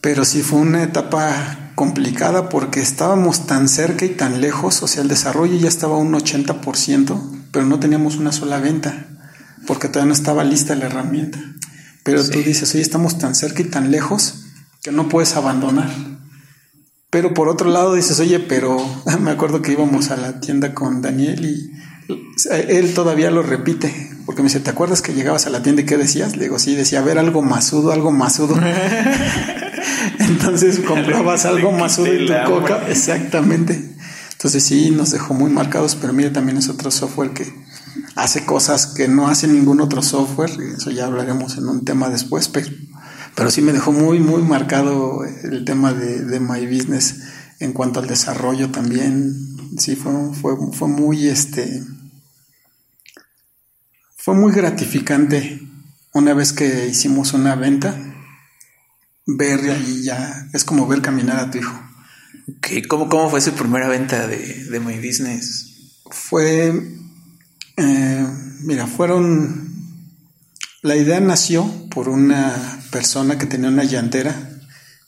Pero sí fue una etapa complicada porque estábamos tan cerca y tan lejos, o sea, el desarrollo ya estaba un 80%, pero no teníamos una sola venta, porque todavía no estaba lista la herramienta. Pero tú dices, oye, estamos tan cerca y tan lejos que no puedes abandonar. Pero por otro lado dices, oye, pero me acuerdo que íbamos a la tienda con Daniel y él todavía lo repite, porque me dice, ¿te acuerdas que llegabas a la tienda y qué decías? Le digo, sí, decía, a ver, algo masudo, algo masudo. Entonces comprabas algo masudo en tu coca. Exactamente. Entonces sí, nos dejó muy marcados, pero mire, también es otro software que hace cosas que no hace ningún otro software, y eso ya hablaremos en un tema después, pero, pero sí me dejó muy, muy marcado el tema de, de My Business en cuanto al desarrollo también. Sí, fue, fue, fue muy, este, fue muy gratificante una vez que hicimos una venta, ver y ya es como ver caminar a tu hijo. ¿Cómo, ¿Cómo fue su primera venta de, de My Business? Fue, eh, mira, fueron, la idea nació por una persona que tenía una llantera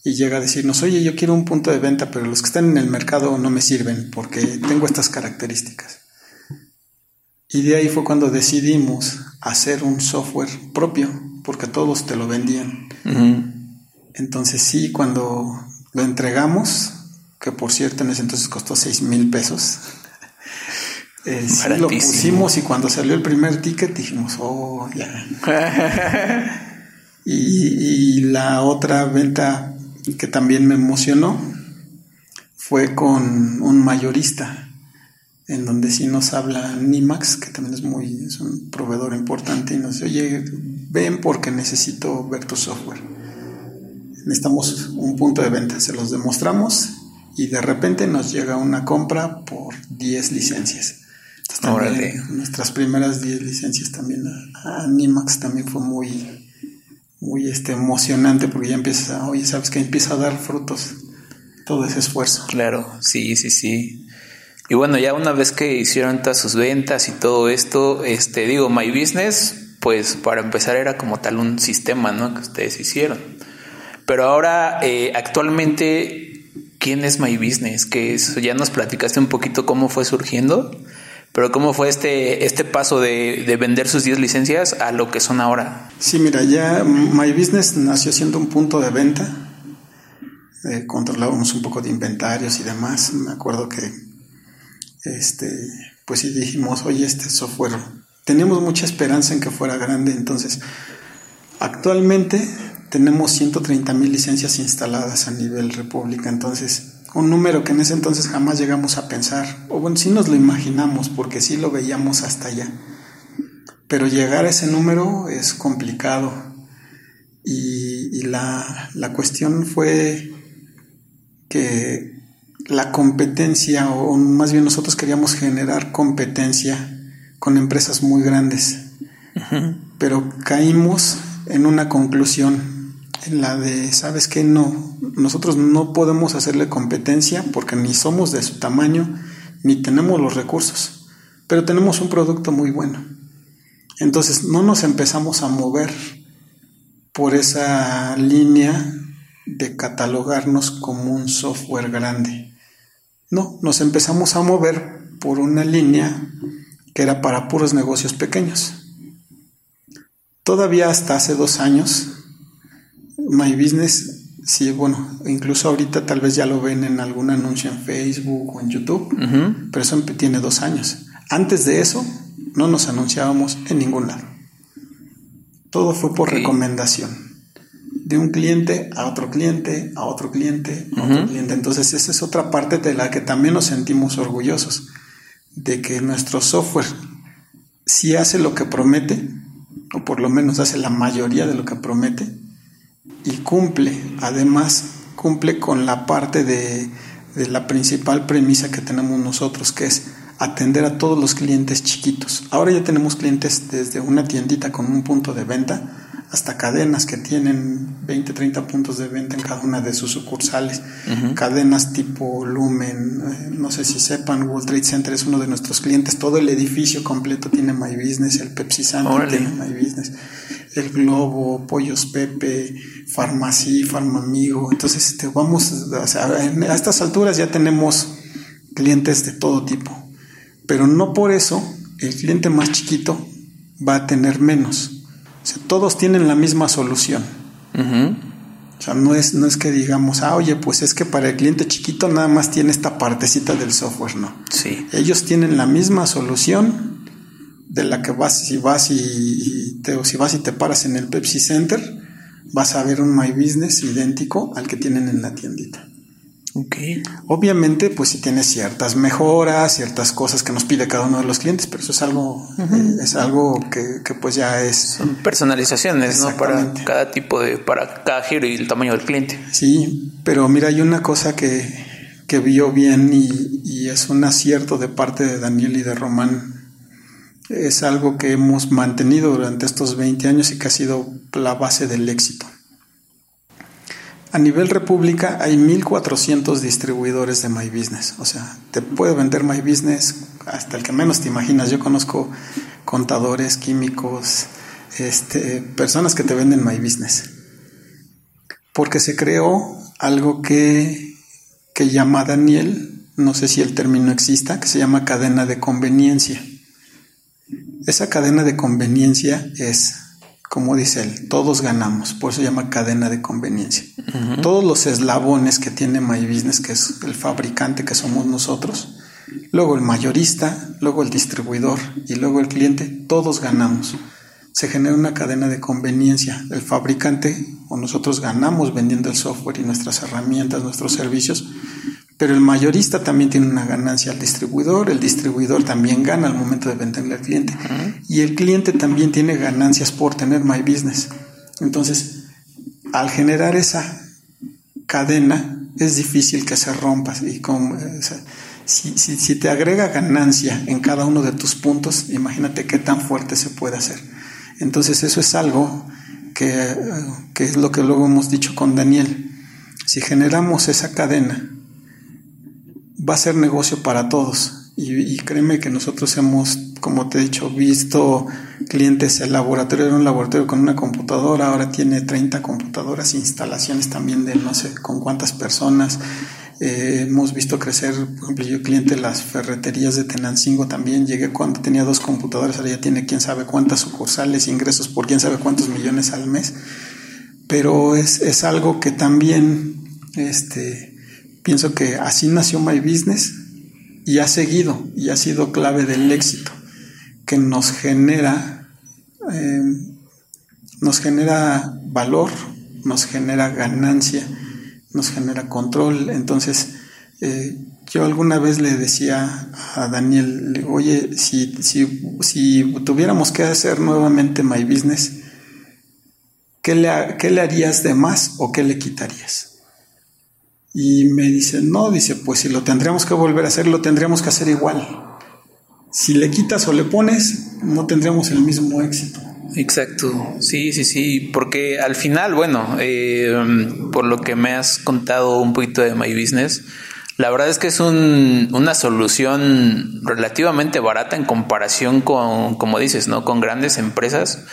y llega a decirnos, oye, yo quiero un punto de venta, pero los que están en el mercado no me sirven porque tengo estas características. Y de ahí fue cuando decidimos hacer un software propio, porque todos te lo vendían. Entonces sí, cuando lo entregamos, que por cierto en ese entonces costó 6 mil pesos, eh, lo pusimos y cuando salió el primer ticket dijimos, oh, ya. y, y la otra venta que también me emocionó fue con un mayorista en donde sí nos habla Nimax, que también es muy, es un proveedor importante, y nos dice, oye, ven porque necesito ver tu software. Necesitamos un punto de venta, se los demostramos y de repente nos llega una compra por 10 licencias. nuestras primeras 10 licencias también a, Nimax también fue muy, muy este, emocionante porque ya empiezas a, oye, sabes que empieza a dar frutos todo ese esfuerzo. Claro, sí, sí, sí. Y bueno, ya una vez que hicieron todas sus ventas y todo esto, este, digo, My Business, pues para empezar era como tal un sistema, ¿no? Que ustedes hicieron. Pero ahora, eh, actualmente, ¿quién es My Business? Que ya nos platicaste un poquito cómo fue surgiendo, pero cómo fue este, este paso de, de vender sus 10 licencias a lo que son ahora. Sí, mira, ya My Business nació siendo un punto de venta. Eh, controlábamos un poco de inventarios y demás. Me acuerdo que, este, pues sí dijimos, oye, este software, teníamos mucha esperanza en que fuera grande, entonces actualmente tenemos 130 mil licencias instaladas a nivel república, entonces un número que en ese entonces jamás llegamos a pensar, o bueno, sí nos lo imaginamos porque sí lo veíamos hasta allá, pero llegar a ese número es complicado. Y, la, la cuestión fue que la competencia, o más bien nosotros queríamos generar competencia con empresas muy grandes, pero caímos en una conclusión en la de, ¿sabes qué? No, nosotros no podemos hacerle competencia porque ni somos de su tamaño, ni tenemos los recursos, pero tenemos un producto muy bueno. Entonces no nos empezamos a mover por esa línea de catalogarnos como un software grande. No, nos empezamos a mover por una línea que era para puros negocios pequeños. Todavía hasta hace dos años My Business, sí, bueno, incluso ahorita tal vez ya lo ven en algún anuncio en Facebook o en YouTube, pero eso tiene dos años. Antes de eso, no nos anunciábamos en ningún lado. Todo fue por recomendación. De un cliente a otro cliente, a otro cliente, a otro cliente. Entonces, esa es otra parte de la que también nos sentimos orgullosos. De que nuestro software, si hace lo que promete, o por lo menos hace la mayoría de lo que promete, y cumple, además cumple con la parte de, de, la principal premisa que tenemos nosotros, que es atender a todos los clientes chiquitos. Ahora ya tenemos clientes desde una tiendita con un punto de venta hasta cadenas que tienen 20, 30 puntos de venta en cada una de sus sucursales. Cadenas tipo Lumen, eh, no sé si sepan, World Trade Center es uno de nuestros clientes. Todo el edificio completo tiene My Business, el Pepsi Center tiene My Business, el Globo, Pollos Pepe, Farmacy, Farmamigo. Entonces, este, vamos, a estas alturas ya tenemos clientes de todo tipo. Pero no por eso el cliente más chiquito va a tener menos todos tienen la misma solución. O sea, no es, no es que digamos, ah, oye, pues es que para el cliente chiquito nada más tiene esta partecita del software, no. Sí. Ellos tienen la misma solución de la que vas, si vas y, te, si vas y te paras en el Pepsi Center, vas a ver un My Business idéntico al que tienen en la tiendita. Okay. Obviamente, pues sí tiene ciertas mejoras, ciertas cosas que nos pide cada uno de los clientes, pero eso es algo, eh, es algo que, pues ya es. Son personalizaciones, ¿no? Para cada tipo de, para cada giro y el tamaño del cliente. Sí, pero mira, hay una cosa que, que vio bien y, y es un acierto de parte de Daniel y de Román. Es algo que hemos mantenido durante estos 20 años y que ha sido la base del éxito. A nivel república hay 1400 distribuidores de My Business. O sea, te puede vender My Business hasta el que menos te imaginas. Yo conozco contadores, químicos, este, personas que te venden My Business. Porque se creó algo que, que llama Daniel, no sé si el término exista, que se llama cadena de conveniencia. Esa cadena de conveniencia es como dice él, todos ganamos, por eso se llama cadena de conveniencia. Todos los eslabones que tiene My Business, que es el fabricante que somos nosotros, luego el mayorista, luego el distribuidor y luego el cliente, todos ganamos. Se genera una cadena de conveniencia. El fabricante o nosotros ganamos vendiendo el software y nuestras herramientas, nuestros servicios, pero el mayorista también tiene una ganancia al distribuidor, el distribuidor también gana al momento de venderle al cliente y el cliente también tiene ganancias por tener My Business. Entonces, al generar esa cadena, es difícil que se rompa. Y como, si, si, te agrega ganancia en cada uno de tus puntos, imagínate qué tan fuerte se puede hacer. Entonces, eso es algo que, que es lo que luego hemos dicho con Daniel. Si generamos esa cadena, va a ser negocio para todos. Y, créeme que nosotros hemos, como te he dicho, visto clientes, el laboratorio era un laboratorio con una computadora, ahora tiene 30 computadoras, instalaciones también de no sé con cuántas personas. Eh, hemos visto crecer, por ejemplo, yo cliente las ferreterías de Tenancingo también, llegué cuando tenía dos computadoras, ahora ya tiene quién sabe cuántas sucursales, ingresos por quién sabe cuántos millones al mes. Pero es, es algo que también, este, pienso que así nació My Business y ha seguido y ha sido clave del éxito que nos genera eh, nos genera valor nos genera ganancia nos genera control entonces eh, yo alguna vez le decía a Daniel oye si, si, si tuviéramos que hacer nuevamente my business ¿qué le, ¿qué le harías de más o qué le quitarías? Y me dice, no, dice, pues si lo tendríamos que volver a hacer, lo tendríamos que hacer igual. Si le quitas o le pones, no tendríamos el mismo éxito. Exacto, sí, sí, sí, porque al final, bueno, eh, por lo que me has contado un poquito de My Business, la verdad es que es un, una solución relativamente barata en comparación con, como dices, ¿no? Con grandes empresas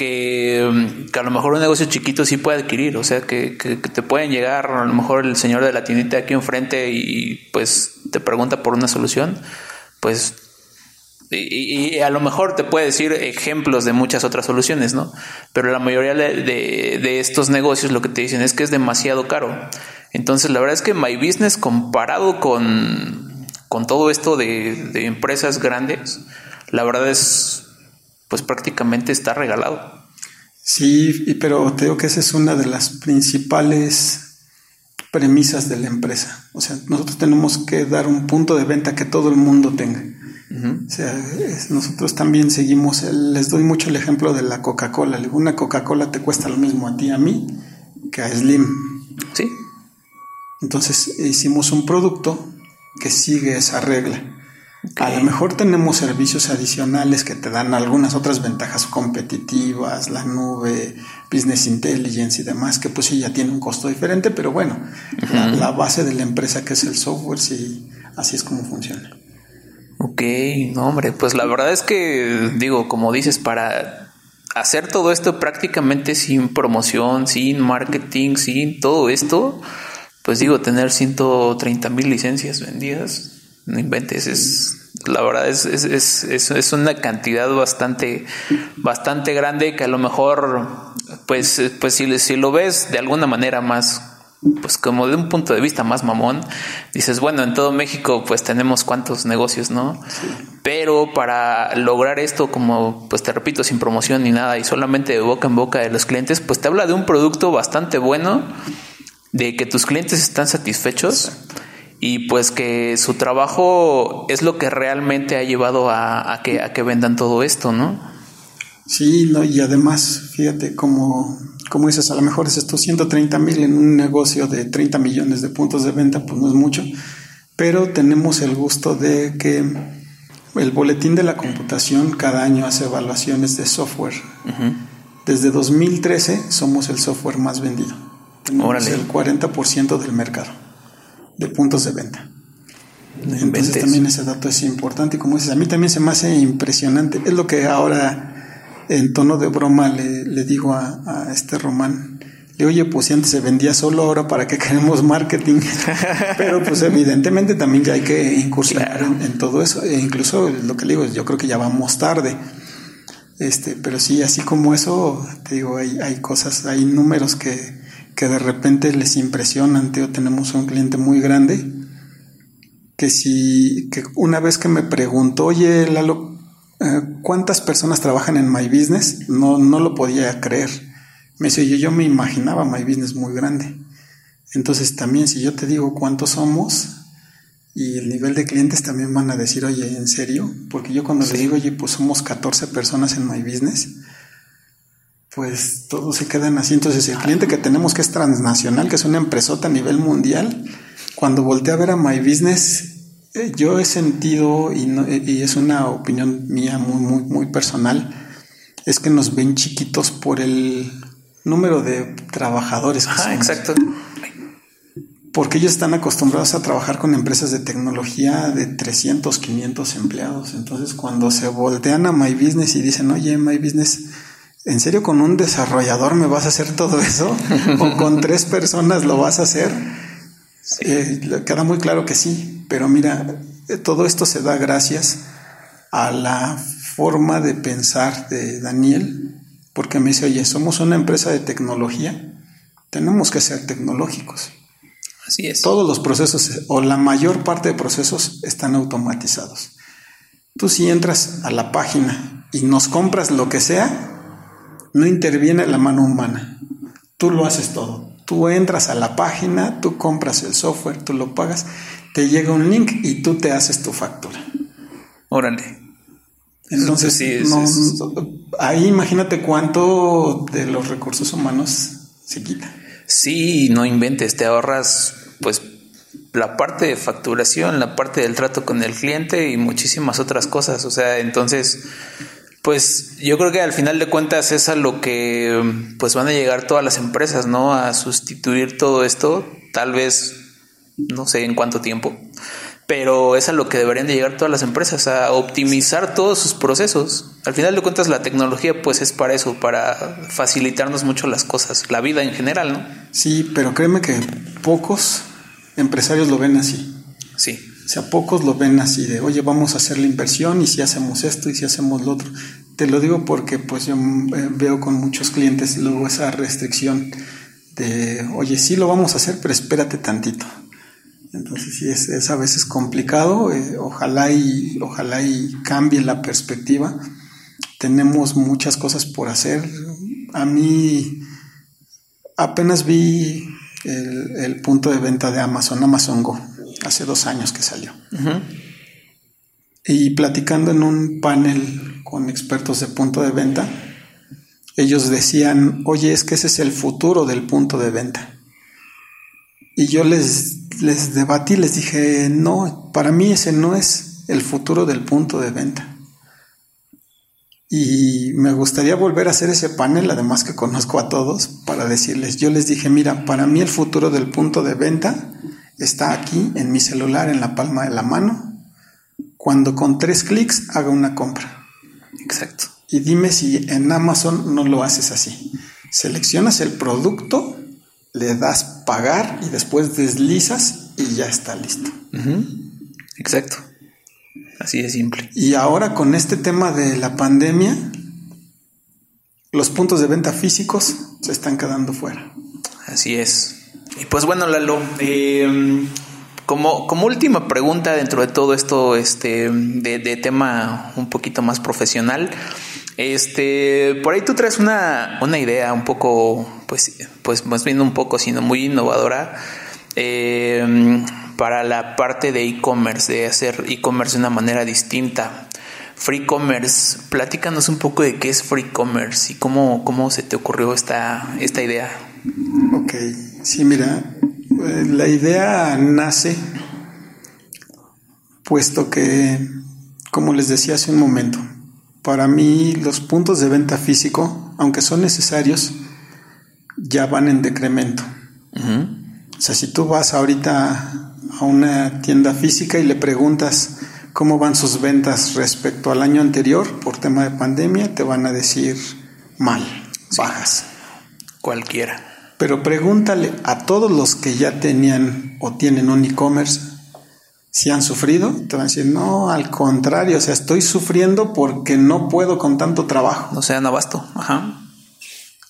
que, a lo mejor un negocio chiquito sí puede adquirir, o sea, que, te pueden llegar a lo mejor el señor de la tiendita aquí enfrente y pues te pregunta por una solución, pues y, a lo mejor te puede decir ejemplos de muchas otras soluciones, ¿no? Pero la mayoría de, estos negocios lo que te dicen es que es demasiado caro. Entonces, la verdad es que My Business comparado con, con todo esto de empresas grandes, la verdad es pues prácticamente está regalado. Sí, pero te digo que esa es una de las principales premisas de la empresa. O sea, nosotros tenemos que dar un punto de venta que todo el mundo tenga. O sea, nosotros también seguimos, les doy mucho el ejemplo de la Coca-Cola. Una Coca-Cola te cuesta lo mismo a ti, a mí, que a Slim. Sí. Entonces hicimos un producto que sigue esa regla. A lo mejor tenemos servicios adicionales que te dan algunas otras ventajas competitivas, la nube, business intelligence y demás, que pues sí ya tiene un costo diferente, pero bueno, la, base de la empresa que es el software, sí, así es como funciona. Ok, no hombre, pues la verdad es que digo, como dices, para hacer todo esto prácticamente sin promoción, sin marketing, sin todo esto, pues digo, tener 130 mil licencias vendidas, no inventes, es la verdad es, es, es, es, una cantidad bastante, bastante grande que a lo mejor, pues, pues si, si lo ves de alguna manera más pues como de un punto de vista más mamón, dices, bueno, en todo México pues tenemos cuantos negocios, ¿no? Pero para lograr esto, como pues te repito, sin promoción ni nada y solamente de boca en boca de los clientes, pues te habla de un producto bastante bueno, de que tus clientes están satisfechos y pues que su trabajo es lo que realmente ha llevado a, que, a que vendan todo esto, ¿no? Sí, no, y además, fíjate, como, como dices, a lo mejor es estos 130 mil en un negocio de 30 millones de puntos de venta, pues no es mucho, pero tenemos el gusto de que el boletín de la computación cada año hace evaluaciones de software. Desde 2013 somos el software más vendido. Tenemos el 40% del mercado de puntos de venta. Entonces también ese dato es importante y como dices, a mí también se me hace impresionante. Es lo que ahora en tono de broma le, digo a, este Román. Le oye, pues si antes se vendía solo, ahora para qué queremos marketing. Pero pues evidentemente también ya hay que incursionar en, todo eso. E incluso lo que le digo, yo creo que ya vamos tarde. Este, pero sí, así como eso, te digo, hay, hay cosas, hay números que, que de repente les impresionan. Tío, tenemos un cliente muy grande que si que una vez que me preguntó, oye, Lalo, eh, ¿cuántas personas trabajan en My Business? No, no lo podía creer. Me dice, yo, yo me imaginaba My Business muy grande. Entonces también si yo te digo cuántos somos y el nivel de clientes también van a decir, oye, ¿en serio? Porque yo cuando le digo, oye, pues somos 14 personas en My Business, pues todos se quedan así. Entonces, el cliente que tenemos que es transnacional, que es una empresota a nivel mundial, cuando volteé a ver a My Business, eh, yo he sentido, y, y, es una opinión mía muy, muy, muy personal, es que nos ven chiquitos por el, número de trabajadores. Que exacto. Porque ellos están acostumbrados a trabajar con empresas de tecnología de 300, 500 empleados. Entonces, cuando se voltean a My Business y dicen, oye, My Business, ¿en serio con un desarrollador me vas a hacer todo eso? ¿O con tres personas lo vas a hacer? Eh, queda muy claro que sí, pero mira, eh, todo esto se da gracias a la forma de pensar de Daniel, porque me dice, oye, somos una empresa de tecnología, tenemos que ser tecnológicos. Así es. Todos los procesos o la mayor parte de procesos están automatizados. Tú si entras a la página y nos compras lo que sea, no interviene la mano humana. Tú lo haces todo. Tú entras a la página, tú compras el software, tú lo pagas, te llega un link y tú te haces tu factura. Órale. Entonces, sí, ahí imagínate cuánto de los recursos humanos se quita. Sí, no inventes, te ahorras pues la parte de facturación, la parte del trato con el cliente y muchísimas otras cosas. O sea, entonces, pues yo creo que al final de cuentas es a lo que pues van a llegar todas las empresas, ¿no? A sustituir todo esto, tal vez, no sé en cuánto tiempo, pero es a lo que deberían de llegar todas las empresas, a optimizar todos sus procesos. Al final de cuentas la tecnología pues es para eso, para facilitarnos mucho las cosas, la vida en general, ¿no? Sí, pero créeme que pocos empresarios lo ven así. Sí. Sea, pocos lo ven así de, oye, vamos a hacer la inversión y si hacemos esto y si hacemos lo otro. Te lo digo porque pues yo eh, veo con muchos clientes luego esa restricción de, oye, sí lo vamos a hacer, pero espérate tantito. Entonces sí es, a veces complicado, eh, ojalá y ojalá y cambie la perspectiva. Tenemos muchas cosas por hacer. A mí apenas vi el, punto de venta de Amazon, Amazon Go, hace dos años que salió. Y platicando en un panel con expertos de punto de venta, ellos decían, oye, es que ese es el futuro del punto de venta. Y yo les, les debatí, les dije, no, para mí ese no es el futuro del punto de venta. Y me gustaría volver a hacer ese panel, además que conozco a todos, para decirles, yo les dije, mira, para mí el futuro del punto de venta está aquí en mi celular, en la palma de la mano, cuando con tres clics haga una compra. Exacto. Y dime si en Amazon no lo haces así. Seleccionas el producto, le das pagar y después deslizas y ya está listo. Exacto. Así de simple. Y ahora con este tema de la pandemia, los puntos de venta físicos se están quedando fuera. Así es. Y pues bueno, Lalo, em, como, como última pregunta dentro de todo esto, este, de, tema un poquito más profesional, este, por ahí tú traes una, una idea un poco, pues, pues más bien un poco, sino muy innovadora. Eh, para la parte de e-commerce, de hacer e-commerce de una manera distinta. Free commerce, platícanos un poco de qué es free commerce y cómo, cómo se te ocurrió esta, esta idea. Ok, sí, mira, eh, la idea nace puesto que, como les decía hace un momento, para mí los puntos de venta físico, aunque son necesarios, ya van en decremento. O sea, si tú vas ahorita a una tienda física y le preguntas cómo van sus ventas respecto al año anterior por tema de pandemia, te van a decir mal, bajas. Cualquiera. Pero pregúntale a todos los que ya tenían o tienen un e-commerce si han sufrido, te van a decir, no, al contrario, o sea, estoy sufriendo porque no puedo con tanto trabajo. No se dan abasto. Ajá.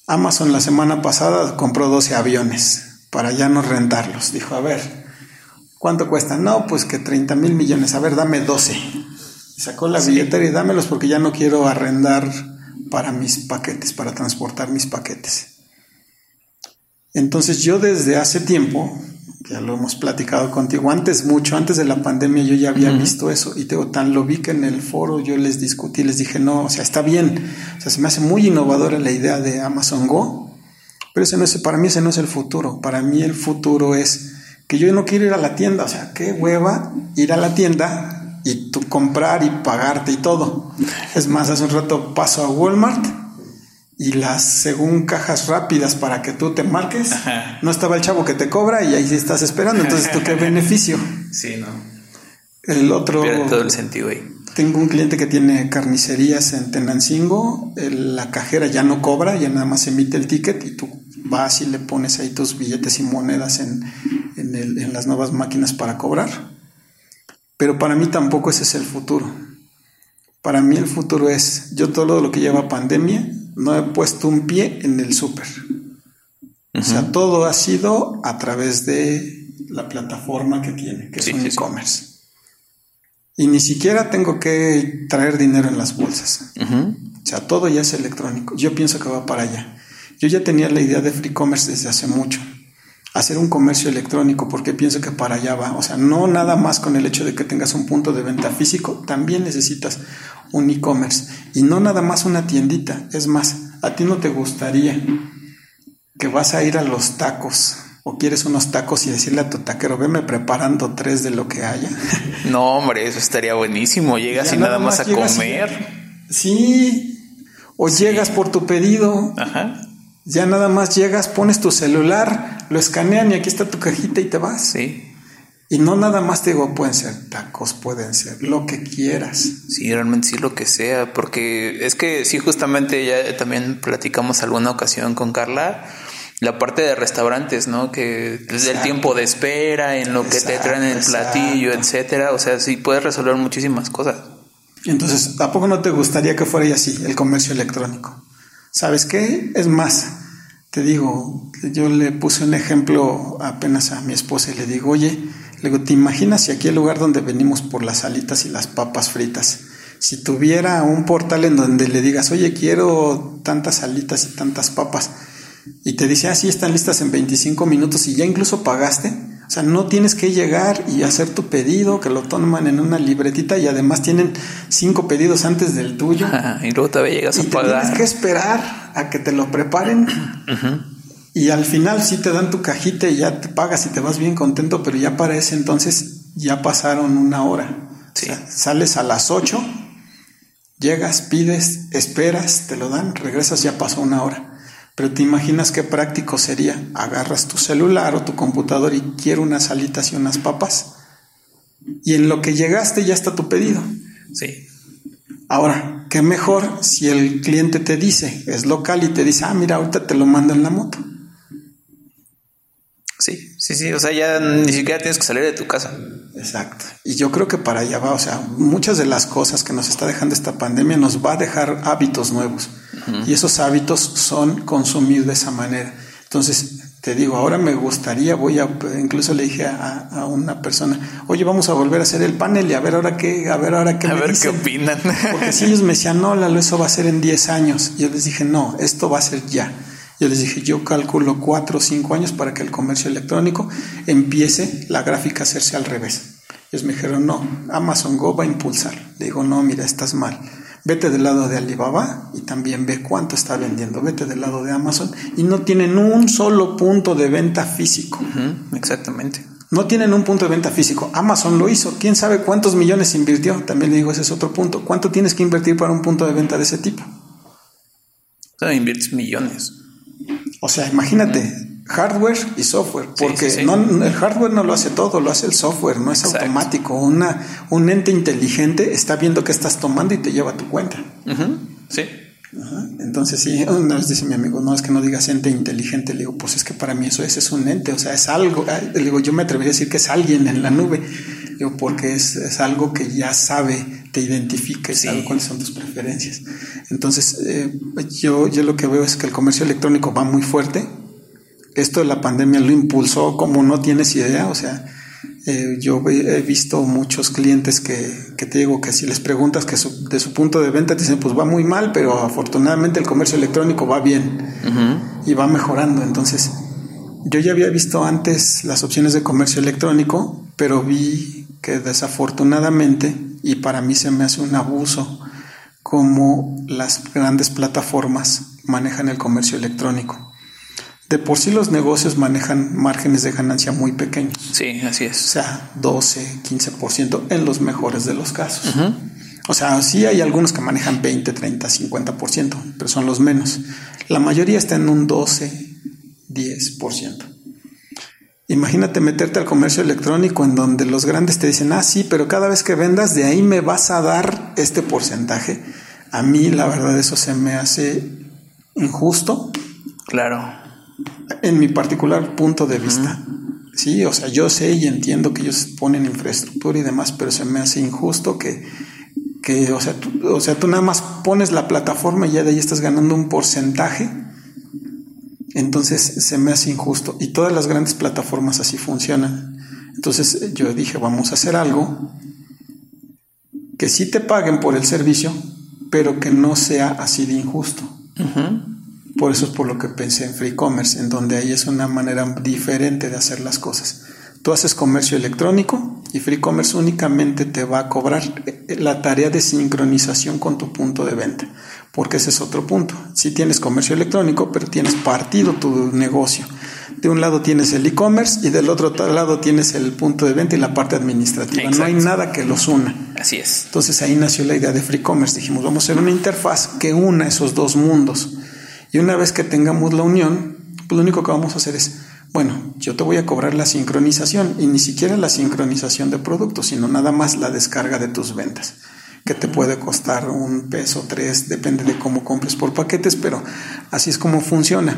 Amazon la semana pasada compró 12 aviones para ya no rentarlos. Dijo, a ver, ¿Cuánto cuesta? No, pues que 30 mil millones. A ver, dame 12. sacó la billetera y dámelos porque ya no quiero arrendar para mis paquetes, para transportar mis paquetes. Entonces yo desde hace tiempo, ya lo hemos platicado contigo, antes, mucho antes de la pandemia yo ya había visto eso y tengo tan lo vi que en el foro yo les discutí, les dije, no, o sea, está bien, o sea, se me hace muy innovadora la idea de Amazon Go, pero ese no es, para mí ese no es el futuro, para mí el futuro es que yo no quiero ir a la tienda, o sea, qué hueva ir a la tienda y tú comprar y pagarte y todo. Es más, hace un rato paso a Walmart y las según cajas rápidas para que tú te marques, no estaba el chavo que te cobra y ahí estás esperando. Entonces, ¿tú qué beneficio? Sí, no. El otro. Pierde todo el sentido ahí. Tengo un cliente que tiene carnicerías en Tenancingo, el- la cajera ya no cobra, ya nada más emite el ticket y tú vas y le pones ahí tus billetes y monedas en, en el- en las nuevas máquinas para cobrar. Pero para mí tampoco ese es el futuro. Para mí el futuro es, yo todo lo que lleva pandemia, no he puesto un pie en el súper. O sea, todo ha sido a través de la plataforma que tiene, que Sí, es un sí, sí. e-commerce. Y ni siquiera tengo que traer dinero en las bolsas. O sea, todo ya es electrónico. Yo pienso que va para allá. Yo ya tenía la idea de free commerce desde hace mucho. Hacer un comercio electrónico porque pienso que para allá va. O sea, no nada más con el hecho de que tengas un punto de venta físico, también necesitas un e-commerce. Y no nada más una tiendita. Es más, a ti no te gustaría que vas a ir a los tacos o quieres unos tacos y decirle a tu taquero, veme preparando tres de lo que haya. No, hombre, eso estaría buenísimo. Llegas Ya y nada más a y- comer. Sí. O llegas por tu pedido. Ajá. Ya nada más llegas, pones tu celular, lo escanean y aquí está tu cajita y te vas. Sí. Y no nada más te digo, pueden ser tacos, pueden ser lo que quieras. Sí, realmente sí lo que sea, porque es que sí, justamente ya también platicamos alguna ocasión con Carla, la parte de restaurantes, ¿no? Que desde el tiempo de espera, en lo que te traen el platillo, etcétera, o sea, sí puedes resolver muchísimas cosas. Entonces, ¿a poco no te gustaría que fuera así el comercio electrónico? ¿Sabes qué? Es más, te digo, yo le puse un ejemplo apenas a mi esposa y le digo, oye, le digo, ¿te imaginas si aquí el lugar donde venimos por las alitas y las papas fritas, si tuviera un portal en donde le digas, oye, quiero tantas alitas y tantas papas, y te dice, ah, sí, están listas en 25 minutos y ya incluso pagaste. O sea, no tienes que llegar y hacer tu pedido, que lo toman en una libretita y además tienen cinco pedidos antes del tuyo. Ajá, y luego todavía llegas Y a te tienes pagar. que esperar a que te lo preparen. Y al final sí te dan tu cajita y ya te pagas y te vas bien contento, pero ya para ese entonces ya pasaron una hora. Sí. O sea, sales a las 8, llegas, pides, esperas, te lo dan, regresas, ya pasó una hora. Pero te imaginas qué práctico sería. Agarras tu celular o tu computador y quiero unas alitas y unas papas. Y en lo que llegaste ya está tu pedido. Sí. Ahora, qué mejor si el cliente te dice, es local y te dice, ah, mira, ahorita te lo mando en la moto. Sí, sí, sí. O sea, ya ni siquiera tienes que salir de tu casa. Exacto. Y yo creo que para allá va, o sea, muchas de las cosas que nos está dejando esta pandemia nos va a dejar hábitos nuevos. Y esos hábitos son consumir de esa manera. Entonces, te digo, ahora me gustaría, voy a, incluso le dije a, a una persona, oye, vamos a volver a hacer el panel y a ver ahora qué, a ver ahora qué A me ver qué dicen". opinan. Porque si ellos me decían, no, Lalo, eso va a ser en 10 años. Y yo les dije, no, esto va a ser ya. Yo les dije, yo calculo 4 o 5 años para que el comercio electrónico empiece la gráfica a hacerse al revés. Ellos me dijeron, no, Amazon Go va a impulsar. Le digo, no, mira, estás mal. Vete del lado de Alibaba y también ve cuánto está vendiendo. Vete del lado de Amazon y no tienen un solo punto de venta físico. Exactamente. No tienen un punto de venta físico. Amazon lo hizo. ¿Quién sabe cuántos millones invirtió? También le digo, ese es otro punto. ¿Cuánto tienes que invertir para un punto de venta de ese tipo? O sea, inviertes millones. O sea, imagínate, hardware y software, porque sí, sí. No, el hardware no lo hace todo, lo hace el software, no es Exacto. automático. Una, un ente inteligente está viendo qué estás tomando y te lleva a tu cuenta. Sí. Ajá. Entonces, sí, una vez dice mi amigo, no es que no digas ente inteligente, le digo, pues es que para mí eso es, es un ente, o sea, es algo, le digo, yo me atrevería a decir que es alguien en la nube, digo, porque es, es algo que ya sabe, te identifica, y Sí. sabe cuáles son tus preferencias. Entonces, eh, yo, yo lo que veo es que el comercio electrónico va muy fuerte, esto de la pandemia lo impulsó como no tienes idea, o sea, eh, yo he visto muchos clientes que, que te digo que si les preguntas que su- de su punto de venta te dicen pues va muy mal, pero afortunadamente el comercio electrónico va bien y va mejorando. Entonces, yo ya había visto antes las opciones de comercio electrónico, pero vi que desafortunadamente, y para mí se me hace un abuso, como las grandes plataformas manejan el comercio electrónico. De por sí los negocios manejan márgenes de ganancia muy pequeños, Sí, así o es. sea, 12, 15% en los mejores de los casos. O sea, sí hay algunos que manejan 20, 30, 50%, pero son los menos. La mayoría está en un 12, 10%. Imagínate meterte al comercio electrónico en donde los grandes te dicen, ah, sí, pero cada vez que vendas de ahí me vas a dar este porcentaje. A mí la verdad eso se me hace injusto. Claro. En mi particular punto de vista. Sí, o sea, yo sé y entiendo que ellos ponen infraestructura y demás, pero se me hace injusto que, que o, sea, tú, o sea, tú nada más pones la plataforma y ya de ahí estás ganando un porcentaje entonces se me hace injusto y todas las grandes plataformas así funcionan. Entonces yo dije, vamos a hacer algo que sí te paguen por el servicio, pero que no sea así de injusto. Por eso es por lo que pensé en free commerce, en donde ahí es una manera diferente de hacer las cosas. Tú haces comercio electrónico y free commerce únicamente te va a cobrar la tarea de sincronización con tu punto de venta porque ese es otro punto. Si tienes comercio electrónico, pero tienes partido tu negocio. De un lado tienes el e-commerce y del otro lado tienes el punto de venta y la parte administrativa. No hay nada que los una. Así es. Entonces ahí nació la idea de Free Commerce. Dijimos, vamos a hacer una interfaz que una esos dos mundos. Y una vez que tengamos la unión, pues lo único que vamos a hacer es, bueno, yo te voy a cobrar la sincronización y ni siquiera la sincronización de productos, sino nada más la descarga de tus ventas que te puede costar un peso, tres, depende de cómo compres por paquetes, pero así es como funciona.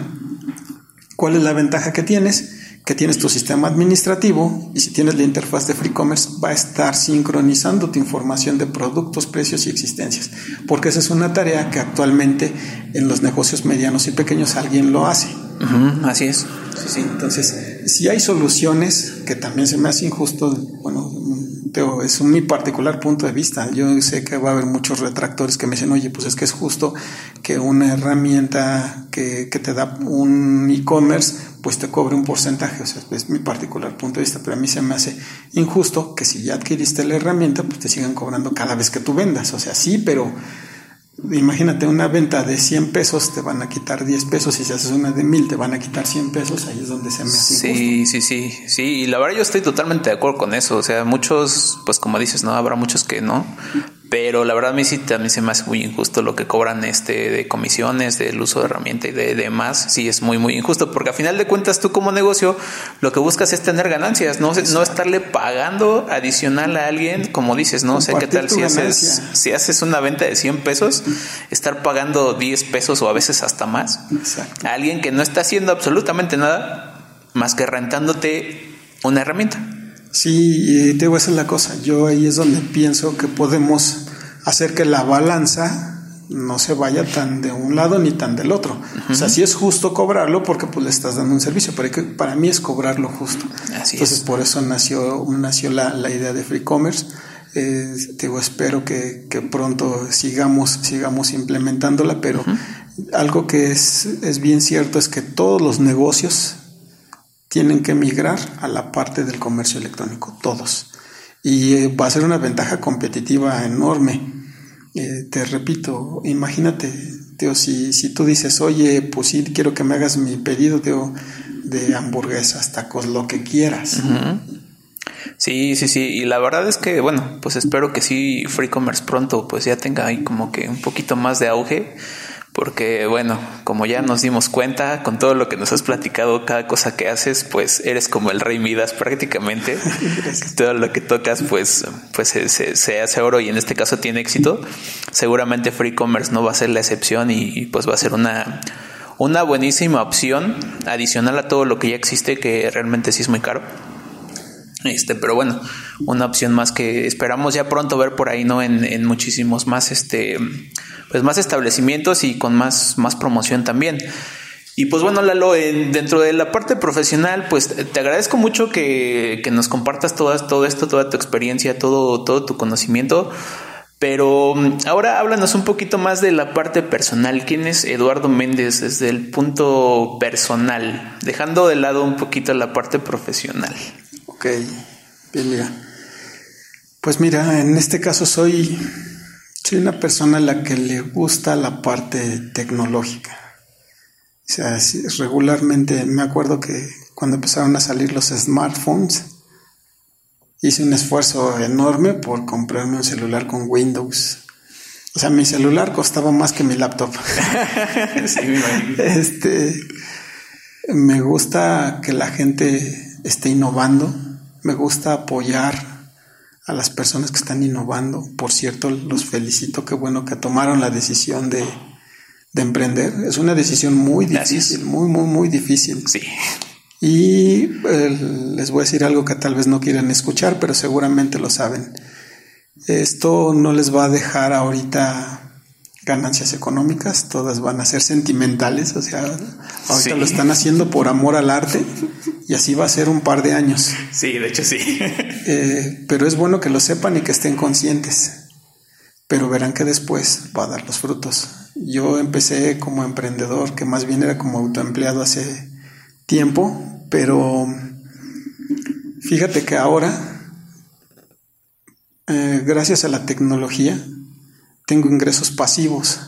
¿Cuál es la ventaja que tienes? Que tienes tu sistema administrativo y si tienes la interfaz de Free Commerce va a estar sincronizando tu información de productos, precios y existencias, porque esa es una tarea que actualmente en los negocios medianos y pequeños alguien lo hace. así es. Sí, sí. Entonces, si hay soluciones que también se me hace injusto, bueno, es mi particular punto de vista. Yo sé que va a haber muchos retractores que me dicen, oye, pues es que es justo que una herramienta que, que te da un e-commerce, pues te cobre un porcentaje. O sea, es mi particular punto de vista. Pero a mí se me hace injusto que si ya adquiriste la herramienta, pues te sigan cobrando cada vez que tú vendas. O sea, sí, pero Imagínate una venta de 100 pesos, te van a quitar 10 pesos, y si haces una de 1000 te van a quitar 100 pesos, ahí es donde se me hace Sí, sí, sí, sí, y la verdad yo estoy totalmente de acuerdo con eso, o sea, muchos, pues como dices, no, habrá muchos que no, pero la verdad a mí sí también se me hace muy injusto lo que cobran este de comisiones, del uso de herramienta y de demás. Sí, es muy, muy injusto porque a final de cuentas tú como negocio lo que buscas es tener ganancias, no, no estarle pagando adicional a alguien, como dices, ¿no? O sea, ¿qué tal si haces, si haces una venta de 100 pesos, estar pagando 10 pesos o a veces hasta más a alguien que no está haciendo absolutamente nada más que rentándote una herramienta? Sí, te voy a hacer la cosa. Yo ahí es donde pienso que podemos hacer que la balanza no se vaya tan de un lado ni tan del otro. O sea, sí es justo cobrarlo porque pues le estás dando un servicio, pero que, para mí es cobrarlo justo. Entonces por eso nació, nació la, la, idea de Free Commerce. Eh, digo, espero que, que, pronto sigamos, sigamos implementándola, pero algo que es, es bien cierto es que todos los negocios tienen que migrar a la parte del comercio electrónico, todos. Y eh, va a ser una ventaja competitiva enorme. Eh, te repito, imagínate, tío, si, si tú dices, oye, pues sí, quiero que me hagas mi pedido, tío, de hamburguesas, tacos, lo que quieras. Sí, sí, sí. Y la verdad es que, bueno, pues espero que sí, Free Commerce pronto, pues ya tenga ahí como que un poquito más de auge porque bueno, como ya nos dimos cuenta con todo lo que nos has platicado, cada cosa que haces, pues eres como el rey Midas prácticamente. todo lo que tocas, pues, pues se, hace oro y en este caso tiene éxito. Seguramente Free Commerce no va a ser la excepción y, pues va a ser una, una buenísima opción adicional a todo lo que ya existe, que realmente sí es muy caro. Este, pero bueno, una opción más que esperamos ya pronto ver por ahí, ¿no? En, en muchísimos más, este, pues más establecimientos y con más, más promoción también. Y pues bueno, Lalo, dentro de la parte profesional, pues te agradezco mucho que, nos compartas todas, todo esto, toda tu experiencia, todo, todo tu conocimiento. Pero ahora háblanos un poquito más de la parte personal. ¿Quién es Eduardo Méndez desde el punto personal? Dejando de lado un poquito la parte profesional. Ok, bien, mira. Pues mira, en este caso soy soy una persona a la que le gusta la parte tecnológica. O sea, regularmente me acuerdo que cuando empezaron a salir los smartphones, hice un esfuerzo enorme por comprarme un celular con Windows. O sea, mi celular costaba más que mi laptop. sí, este, me gusta que la gente esté innovando. Me gusta apoyar a las personas que están innovando. Por cierto, los felicito. Qué bueno que tomaron la decisión de, de emprender. Es una decisión muy difícil, muy, muy, muy difícil. Sí. Y eh, les voy a decir algo que tal vez no quieran escuchar, pero seguramente lo saben. Esto no les va a dejar ahorita ganancias económicas, todas van a ser sentimentales, o sea, ahorita lo están haciendo por amor al arte y así va a ser un par de años. Sí, de hecho sí. Eh, pero es bueno que lo sepan y que estén conscientes, pero verán que después va a dar los frutos. Yo empecé como emprendedor, que más bien era como autoempleado hace tiempo, pero fíjate que ahora, eh, gracias a la tecnología, tengo ingresos pasivos,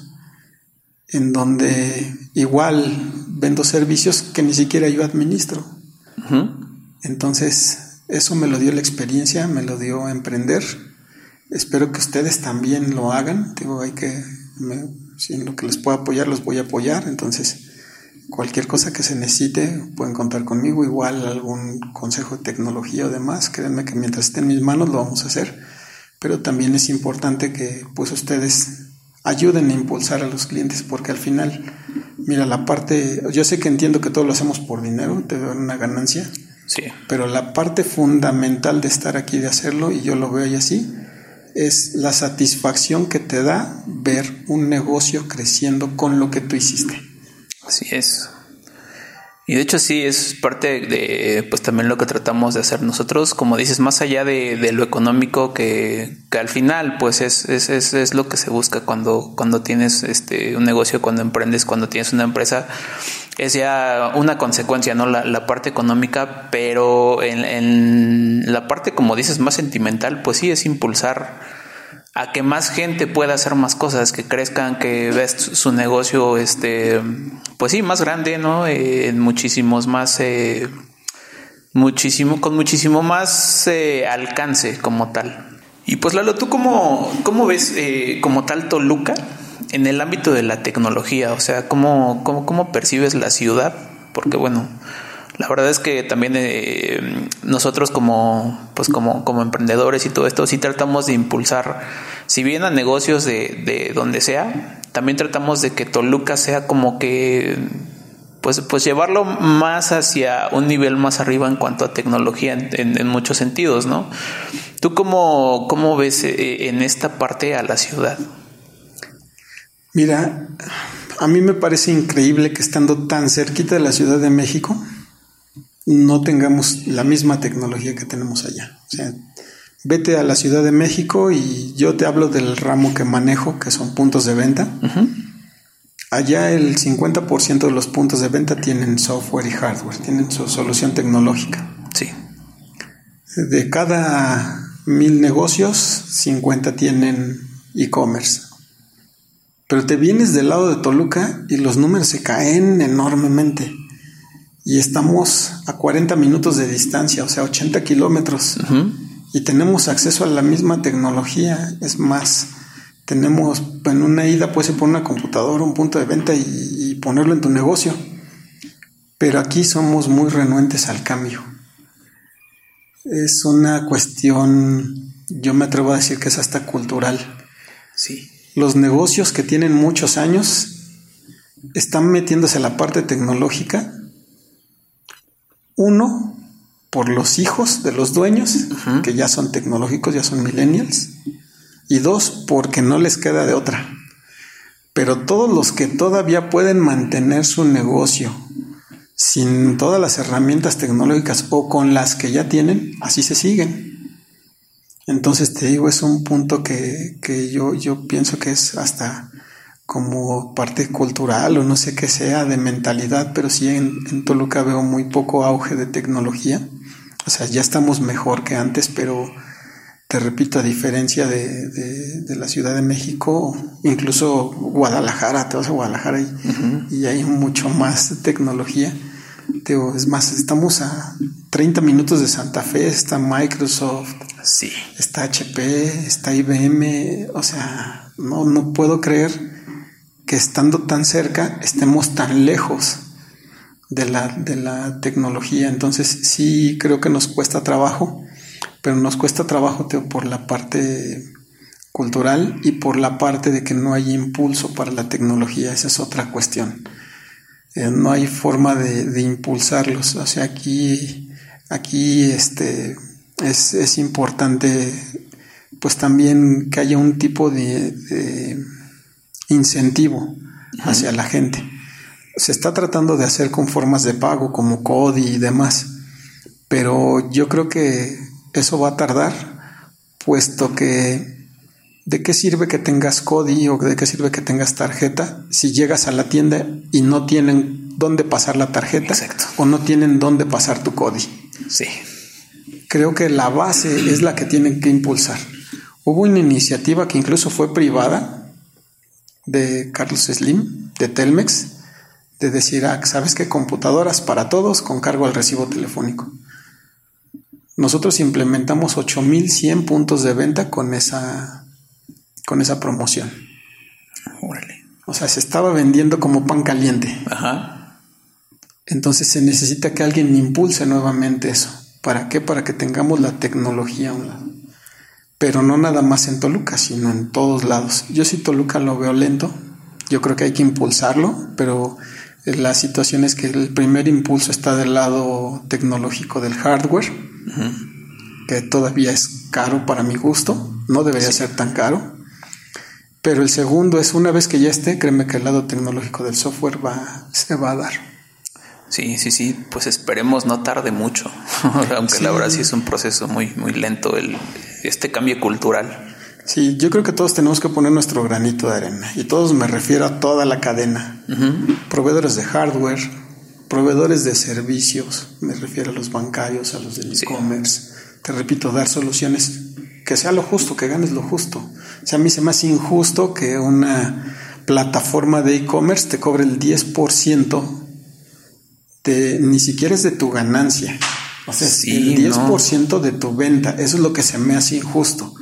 en donde igual vendo servicios que ni siquiera yo administro. Entonces, eso me lo dio la experiencia, me lo dio emprender. Espero que ustedes también lo hagan. Digo, hay que, si en lo que les puedo apoyar, los voy a apoyar. Entonces, cualquier cosa que se necesite, pueden contar conmigo. Igual algún consejo de tecnología o demás, créanme que mientras esté en mis manos lo vamos a hacer pero también es importante que pues ustedes ayuden a impulsar a los clientes porque al final, mira, la parte, yo sé que entiendo que todo lo hacemos por dinero, te dan una ganancia, sí. pero la parte fundamental de estar aquí, de hacerlo, y yo lo veo y así, es la satisfacción que te da ver un negocio creciendo con lo que tú hiciste. Así es. Y de hecho sí, es parte de pues también lo que tratamos de hacer nosotros, como dices, más allá de, de lo económico que, que, al final pues es, es, es, es, lo que se busca cuando, cuando tienes este un negocio, cuando emprendes, cuando tienes una empresa, es ya una consecuencia, ¿no? La, la parte económica, pero en, en la parte, como dices, más sentimental, pues sí es impulsar a que más gente pueda hacer más cosas, que crezcan, que ves su negocio, este, pues sí, más grande, ¿no? Eh, en muchísimos más, eh, muchísimo, con muchísimo más eh, alcance como tal. Y pues Lalo, ¿tú cómo, cómo ves como tal Toluca en el ámbito de la tecnología? O sea, ¿cómo, cómo, cómo percibes la ciudad? Porque bueno, la verdad es que también eh, nosotros como, pues como, como emprendedores y todo esto, sí tratamos de impulsar, si bien a negocios de, de donde sea, también tratamos de que Toluca sea como que, pues, pues llevarlo más hacia un nivel más arriba en cuanto a tecnología en, en, muchos sentidos, ¿no? ¿Tú cómo, cómo ves eh, en esta parte a la ciudad? Mira, a mí me parece increíble que estando tan cerquita de la Ciudad de México, no tengamos la misma tecnología que tenemos allá. O sea, vete a la Ciudad de México y yo te hablo del ramo que manejo, que son puntos de venta. Allá el 50% de los puntos de venta tienen software y hardware, tienen su solución tecnológica. Sí. De cada mil negocios, 50 tienen e-commerce. Pero te vienes del lado de Toluca y los números se caen enormemente y estamos a 40 minutos de distancia, o sea, 80 kilómetros. Y tenemos acceso a la misma tecnología. Es más, tenemos en una ida, puedes poner una computadora, un punto de venta y, ponerlo en tu negocio. Pero aquí somos muy renuentes al cambio. Es una cuestión, yo me atrevo a decir que es hasta cultural. Sí. Los negocios que tienen muchos años están metiéndose a la parte tecnológica uno, por los hijos de los dueños, que ya son tecnológicos, ya son millennials. Y dos, porque no les queda de otra. Pero todos los que todavía pueden mantener su negocio sin todas las herramientas tecnológicas o con las que ya tienen, así se siguen. Entonces te digo, es un punto que, que yo, yo pienso que es hasta como parte cultural o no sé qué sea de mentalidad, pero sí en, Toluca veo muy poco auge de tecnología. O sea, ya estamos mejor que antes, pero te repito, a diferencia de, de, la Ciudad de México, incluso Guadalajara, te vas a Guadalajara y, y hay mucho más tecnología. es más, estamos a 30 minutos de Santa Fe está Microsoft, sí. está HP, está IBM, o sea, no, no puedo creer que estando tan cerca estemos tan lejos de la, de la tecnología. Entonces sí creo que nos cuesta trabajo, pero nos cuesta trabajo por la parte cultural y por la parte de que no hay impulso para la tecnología. Esa es otra cuestión. Eh, no hay forma de, impulsarlos. O sea, aquí, aquí este, es, importante pues también que haya un tipo de, incentivo hacia la gente. Se está tratando de hacer con formas de pago como CODI y demás, pero yo creo que eso va a tardar, puesto que ¿De qué sirve que tengas CODI o de qué sirve que tengas tarjeta si llegas a la tienda y no tienen dónde pasar la tarjeta o no tienen dónde pasar tu CODI? Sí. Creo que la base es la que tienen que impulsar. Hubo una iniciativa que incluso fue privada de Carlos Slim, de Telmex, de decir, ah, ¿sabes qué? Computadoras para todos con cargo al recibo telefónico. Nosotros implementamos 8100 puntos de venta con esa con esa promoción. O sea, se estaba vendiendo como pan caliente. Ajá. Entonces se necesita que alguien impulse nuevamente eso. ¿Para qué? Para que tengamos la tecnología Pero no nada más en Toluca, sino en todos lados. Yo sí Toluca lo veo lento. Yo creo que hay que impulsarlo, pero la situación es que el primer impulso está del lado tecnológico del hardware, que todavía es caro para mi gusto. No debería ser tan caro. Pero el segundo es una vez que ya esté, créeme que el lado tecnológico del software va, se va a dar. Sí, sí, sí, pues esperemos no tarde mucho, aunque la verdad sí es un proceso muy, muy lento el, este cambio cultural. Sí, yo creo que todos tenemos que poner nuestro granito de arena y todos me refiero a toda la cadena. Proveedores de hardware, proveedores de servicios, me refiero a los bancarios, a los del e-commerce. Te repito, dar soluciones que sea lo justo, que ganes lo justo. O sea, a mí se me hace injusto que una plataforma de e-commerce te cobre el 10% de, ni siquiera es de tu ganancia. O sea, el 10% de tu venta. Eso es lo que se me hace injusto.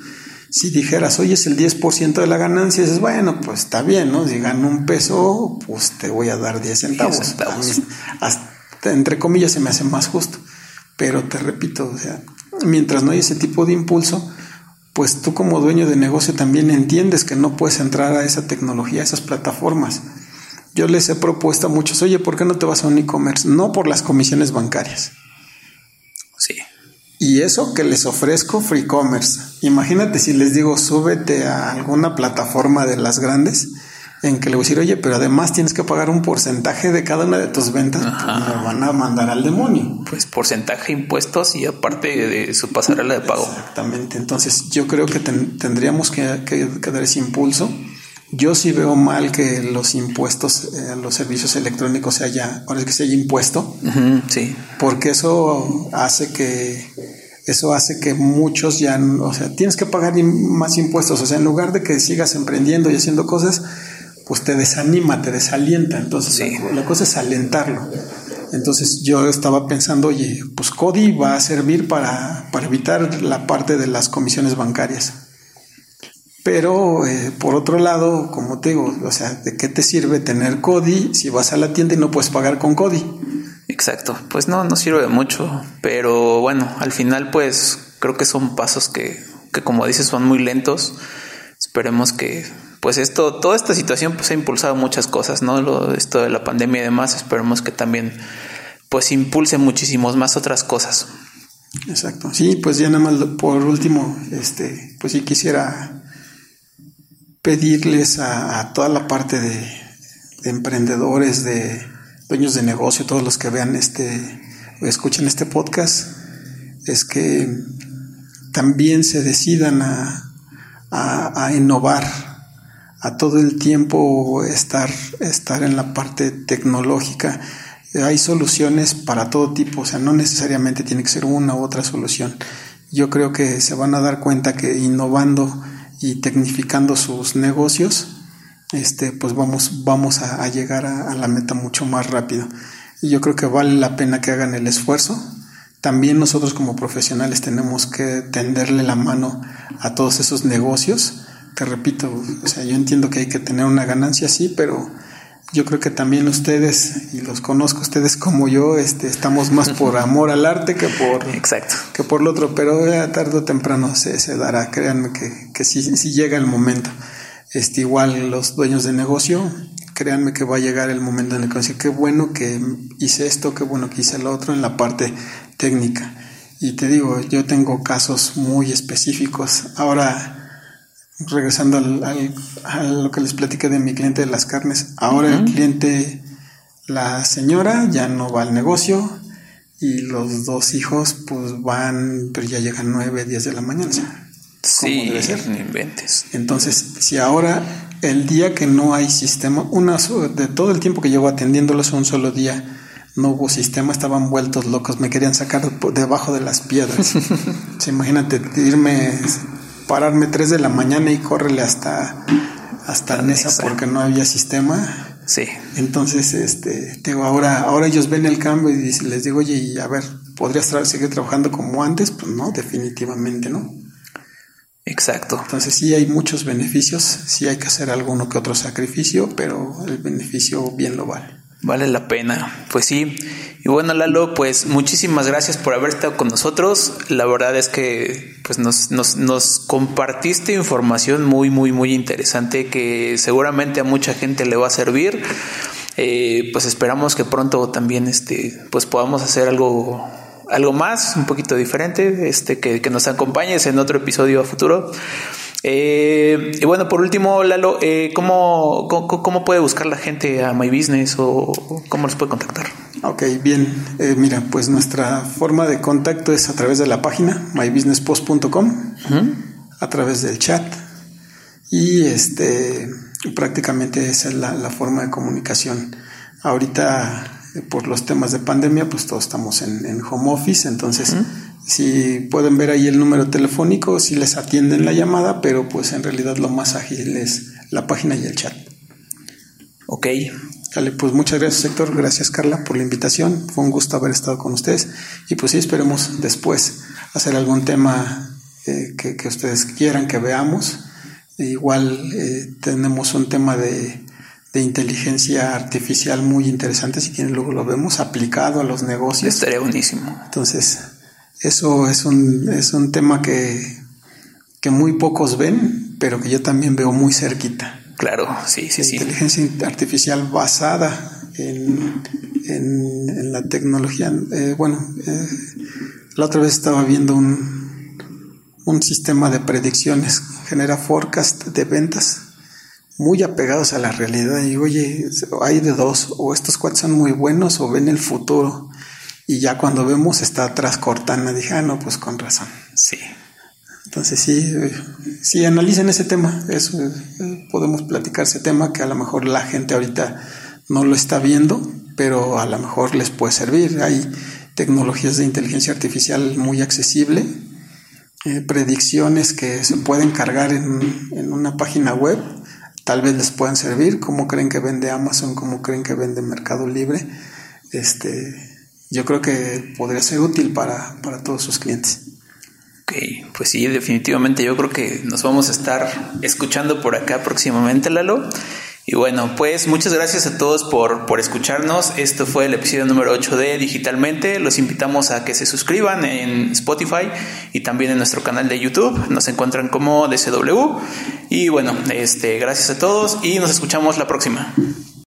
Si dijeras, oye, es el 10% de la ganancia, dices, bueno, pues está bien, ¿no? Si gano un peso, pues te voy a dar 10 centavos. Hasta, entre comillas se me hace más justo. Pero te repito, o sea, mientras no hay ese tipo de impulso, pues tú como dueño de negocio también entiendes que no puedes entrar a esa tecnología, a esas plataformas. Yo les he propuesto a muchos, oye, ¿por qué no te vas a un e-commerce? No por las comisiones bancarias. Y eso que les ofrezco free commerce. Imagínate si les digo, súbete a alguna plataforma de las grandes en que le voy a decir, oye, pero además tienes que pagar un porcentaje de cada una de tus ventas, pues me van a mandar al demonio. Pues porcentaje impuestos y aparte de su pasarela de pago. Exactamente. Entonces yo creo que tendríamos que, dar ese impulso. Yo sí veo mal que los impuestos a eh, los servicios electrónicos se haya, ahora es que se haya impuesto. sí. Porque eso hace que eso hace que muchos ya, o sea, tienes que pagar más impuestos. O sea, en lugar de que sigas emprendiendo y haciendo cosas, pues te desanima, te desalienta. Entonces la, cosa es alentarlo. Entonces yo estaba pensando, oye, pues CODI va a servir para, evitar la parte de las comisiones bancarias. Pero eh, por otro lado, como te digo, o sea, ¿de qué te sirve tener CODI si vas a la tienda y no puedes pagar con CODI? Exacto, pues no, no sirve de mucho, pero bueno, al final pues creo que son pasos que, que como dices son muy lentos. Esperemos que pues esto, toda esta situación pues ha impulsado muchas cosas, ¿no? Lo, esto de la pandemia y demás, esperemos que también pues impulse muchísimos más otras cosas. Exacto. Sí, pues ya nada más por último, este, pues sí quisiera pedirles a, toda la parte de, emprendedores, de dueños de negocio, todos los que vean este o escuchen este podcast, es que también se decidan a, a innovar a todo el tiempo estar, estar en la parte tecnológica. Hay soluciones para todo tipo, o sea, no necesariamente tiene que ser una u otra solución. Yo creo que se van a dar cuenta que innovando y tecnificando sus negocios, este, pues vamos, vamos a, llegar a, la meta mucho más rápido. Y yo creo que vale la pena que hagan el esfuerzo también nosotros como profesionales tenemos que tenderle la mano a todos esos negocios. Te repito, o sea, yo entiendo que hay que tener una ganancia, sí, pero yo creo que también ustedes, y los conozco ustedes como yo, este, estamos más por amor al arte que por, Exacto. que por lo otro, pero tarde o temprano se, se dará, créanme que, que sí, sí llega el momento. Este, igual los dueños de negocio, créanme que va a llegar el momento en el que decir, qué bueno que hice esto, qué bueno que hice lo otro en la parte técnica. Y te digo, yo tengo casos muy específicos. Ahora, regresando al, a lo que les platiqué de mi cliente de las carnes, ahora el cliente, la señora ya no va al negocio y los dos hijos pues van, pero ya llegan nueve, diez de la mañana. sí, debe ser? inventes. Entonces, si ahora el día que no hay sistema, una de todo el tiempo que llevo atendiéndolos un solo día, no hubo sistema, estaban vueltos locos, me querían sacar debajo de las piedras. imagínate irme, pararme 3 de la mañana y córrele hasta, hasta Nesa porque no había sistema. Sí. Entonces, este, digo, ahora, ahora ellos ven el cambio y les digo, oye, y a ver, ¿podrías seguir trabajando como antes? Pues no, definitivamente no. Exacto. Entonces sí hay muchos beneficios, sí hay que hacer alguno que otro sacrificio, pero el beneficio bien lo vale. Vale la pena, pues sí. Y bueno, Lalo, pues muchísimas gracias por haber estado con nosotros. La verdad es que pues nos, nos, nos compartiste información muy, muy, muy interesante que seguramente a mucha gente le va a servir. Eh, pues esperamos que pronto también este, pues podamos hacer algo algo más, un poquito diferente, este, que, que nos acompañes en otro episodio a futuro. Eh, y bueno, por último, Lalo, eh, ¿cómo, cómo, puede buscar la gente a My Business o cómo les puede contactar? Ok, bien. Eh, mira, pues nuestra forma de contacto es a través de la página mybusinesspost.com, a través del chat y este prácticamente esa es la, la forma de comunicación. Ahorita por los temas de pandemia, pues todos estamos en, home office, entonces si pueden ver ahí el número telefónico, si les atienden la llamada, pero pues en realidad lo más ágil es la página y el chat. Ok. Dale, pues muchas gracias Héctor, gracias Carla por la invitación, fue un gusto haber estado con ustedes y pues sí, esperemos después hacer algún tema eh, que, ustedes quieran que veamos. igual eh, tenemos un tema de de inteligencia artificial muy interesante, si quieren luego lo vemos aplicado a los negocios. Estaría buenísimo. Entonces, eso es un, es un tema que, que muy pocos ven, pero que yo también veo muy cerquita. Claro, sí, sí, sí. Inteligencia artificial basada en, en, la tecnología. Eh, bueno, eh, la otra vez estaba viendo un, un sistema de predicciones, genera forecast de ventas muy apegados a la realidad y oye, hay de dos, o estos cuates son muy buenos o ven el futuro y ya cuando vemos está atrás Cortana, dije, ah, no, pues con razón. Sí. Entonces sí, sí, analicen ese tema, eso, podemos platicar ese tema que a lo mejor la gente ahorita no lo está viendo, pero a lo mejor les puede servir. Hay tecnologías de inteligencia artificial muy accesible, eh, predicciones que se pueden cargar en, en una página web tal vez les puedan servir, cómo creen que vende Amazon, cómo creen que vende Mercado Libre. Este, yo creo que podría ser útil para, para todos sus clientes. Ok, pues sí, definitivamente yo creo que nos vamos a estar escuchando por acá próximamente, Lalo. Y bueno, pues muchas gracias a todos por, por escucharnos. Esto fue el episodio número 8 de Digitalmente. Los invitamos a que se suscriban en Spotify y también en nuestro canal de YouTube. Nos encuentran como DCW. Y bueno, este, gracias a todos y nos escuchamos la próxima.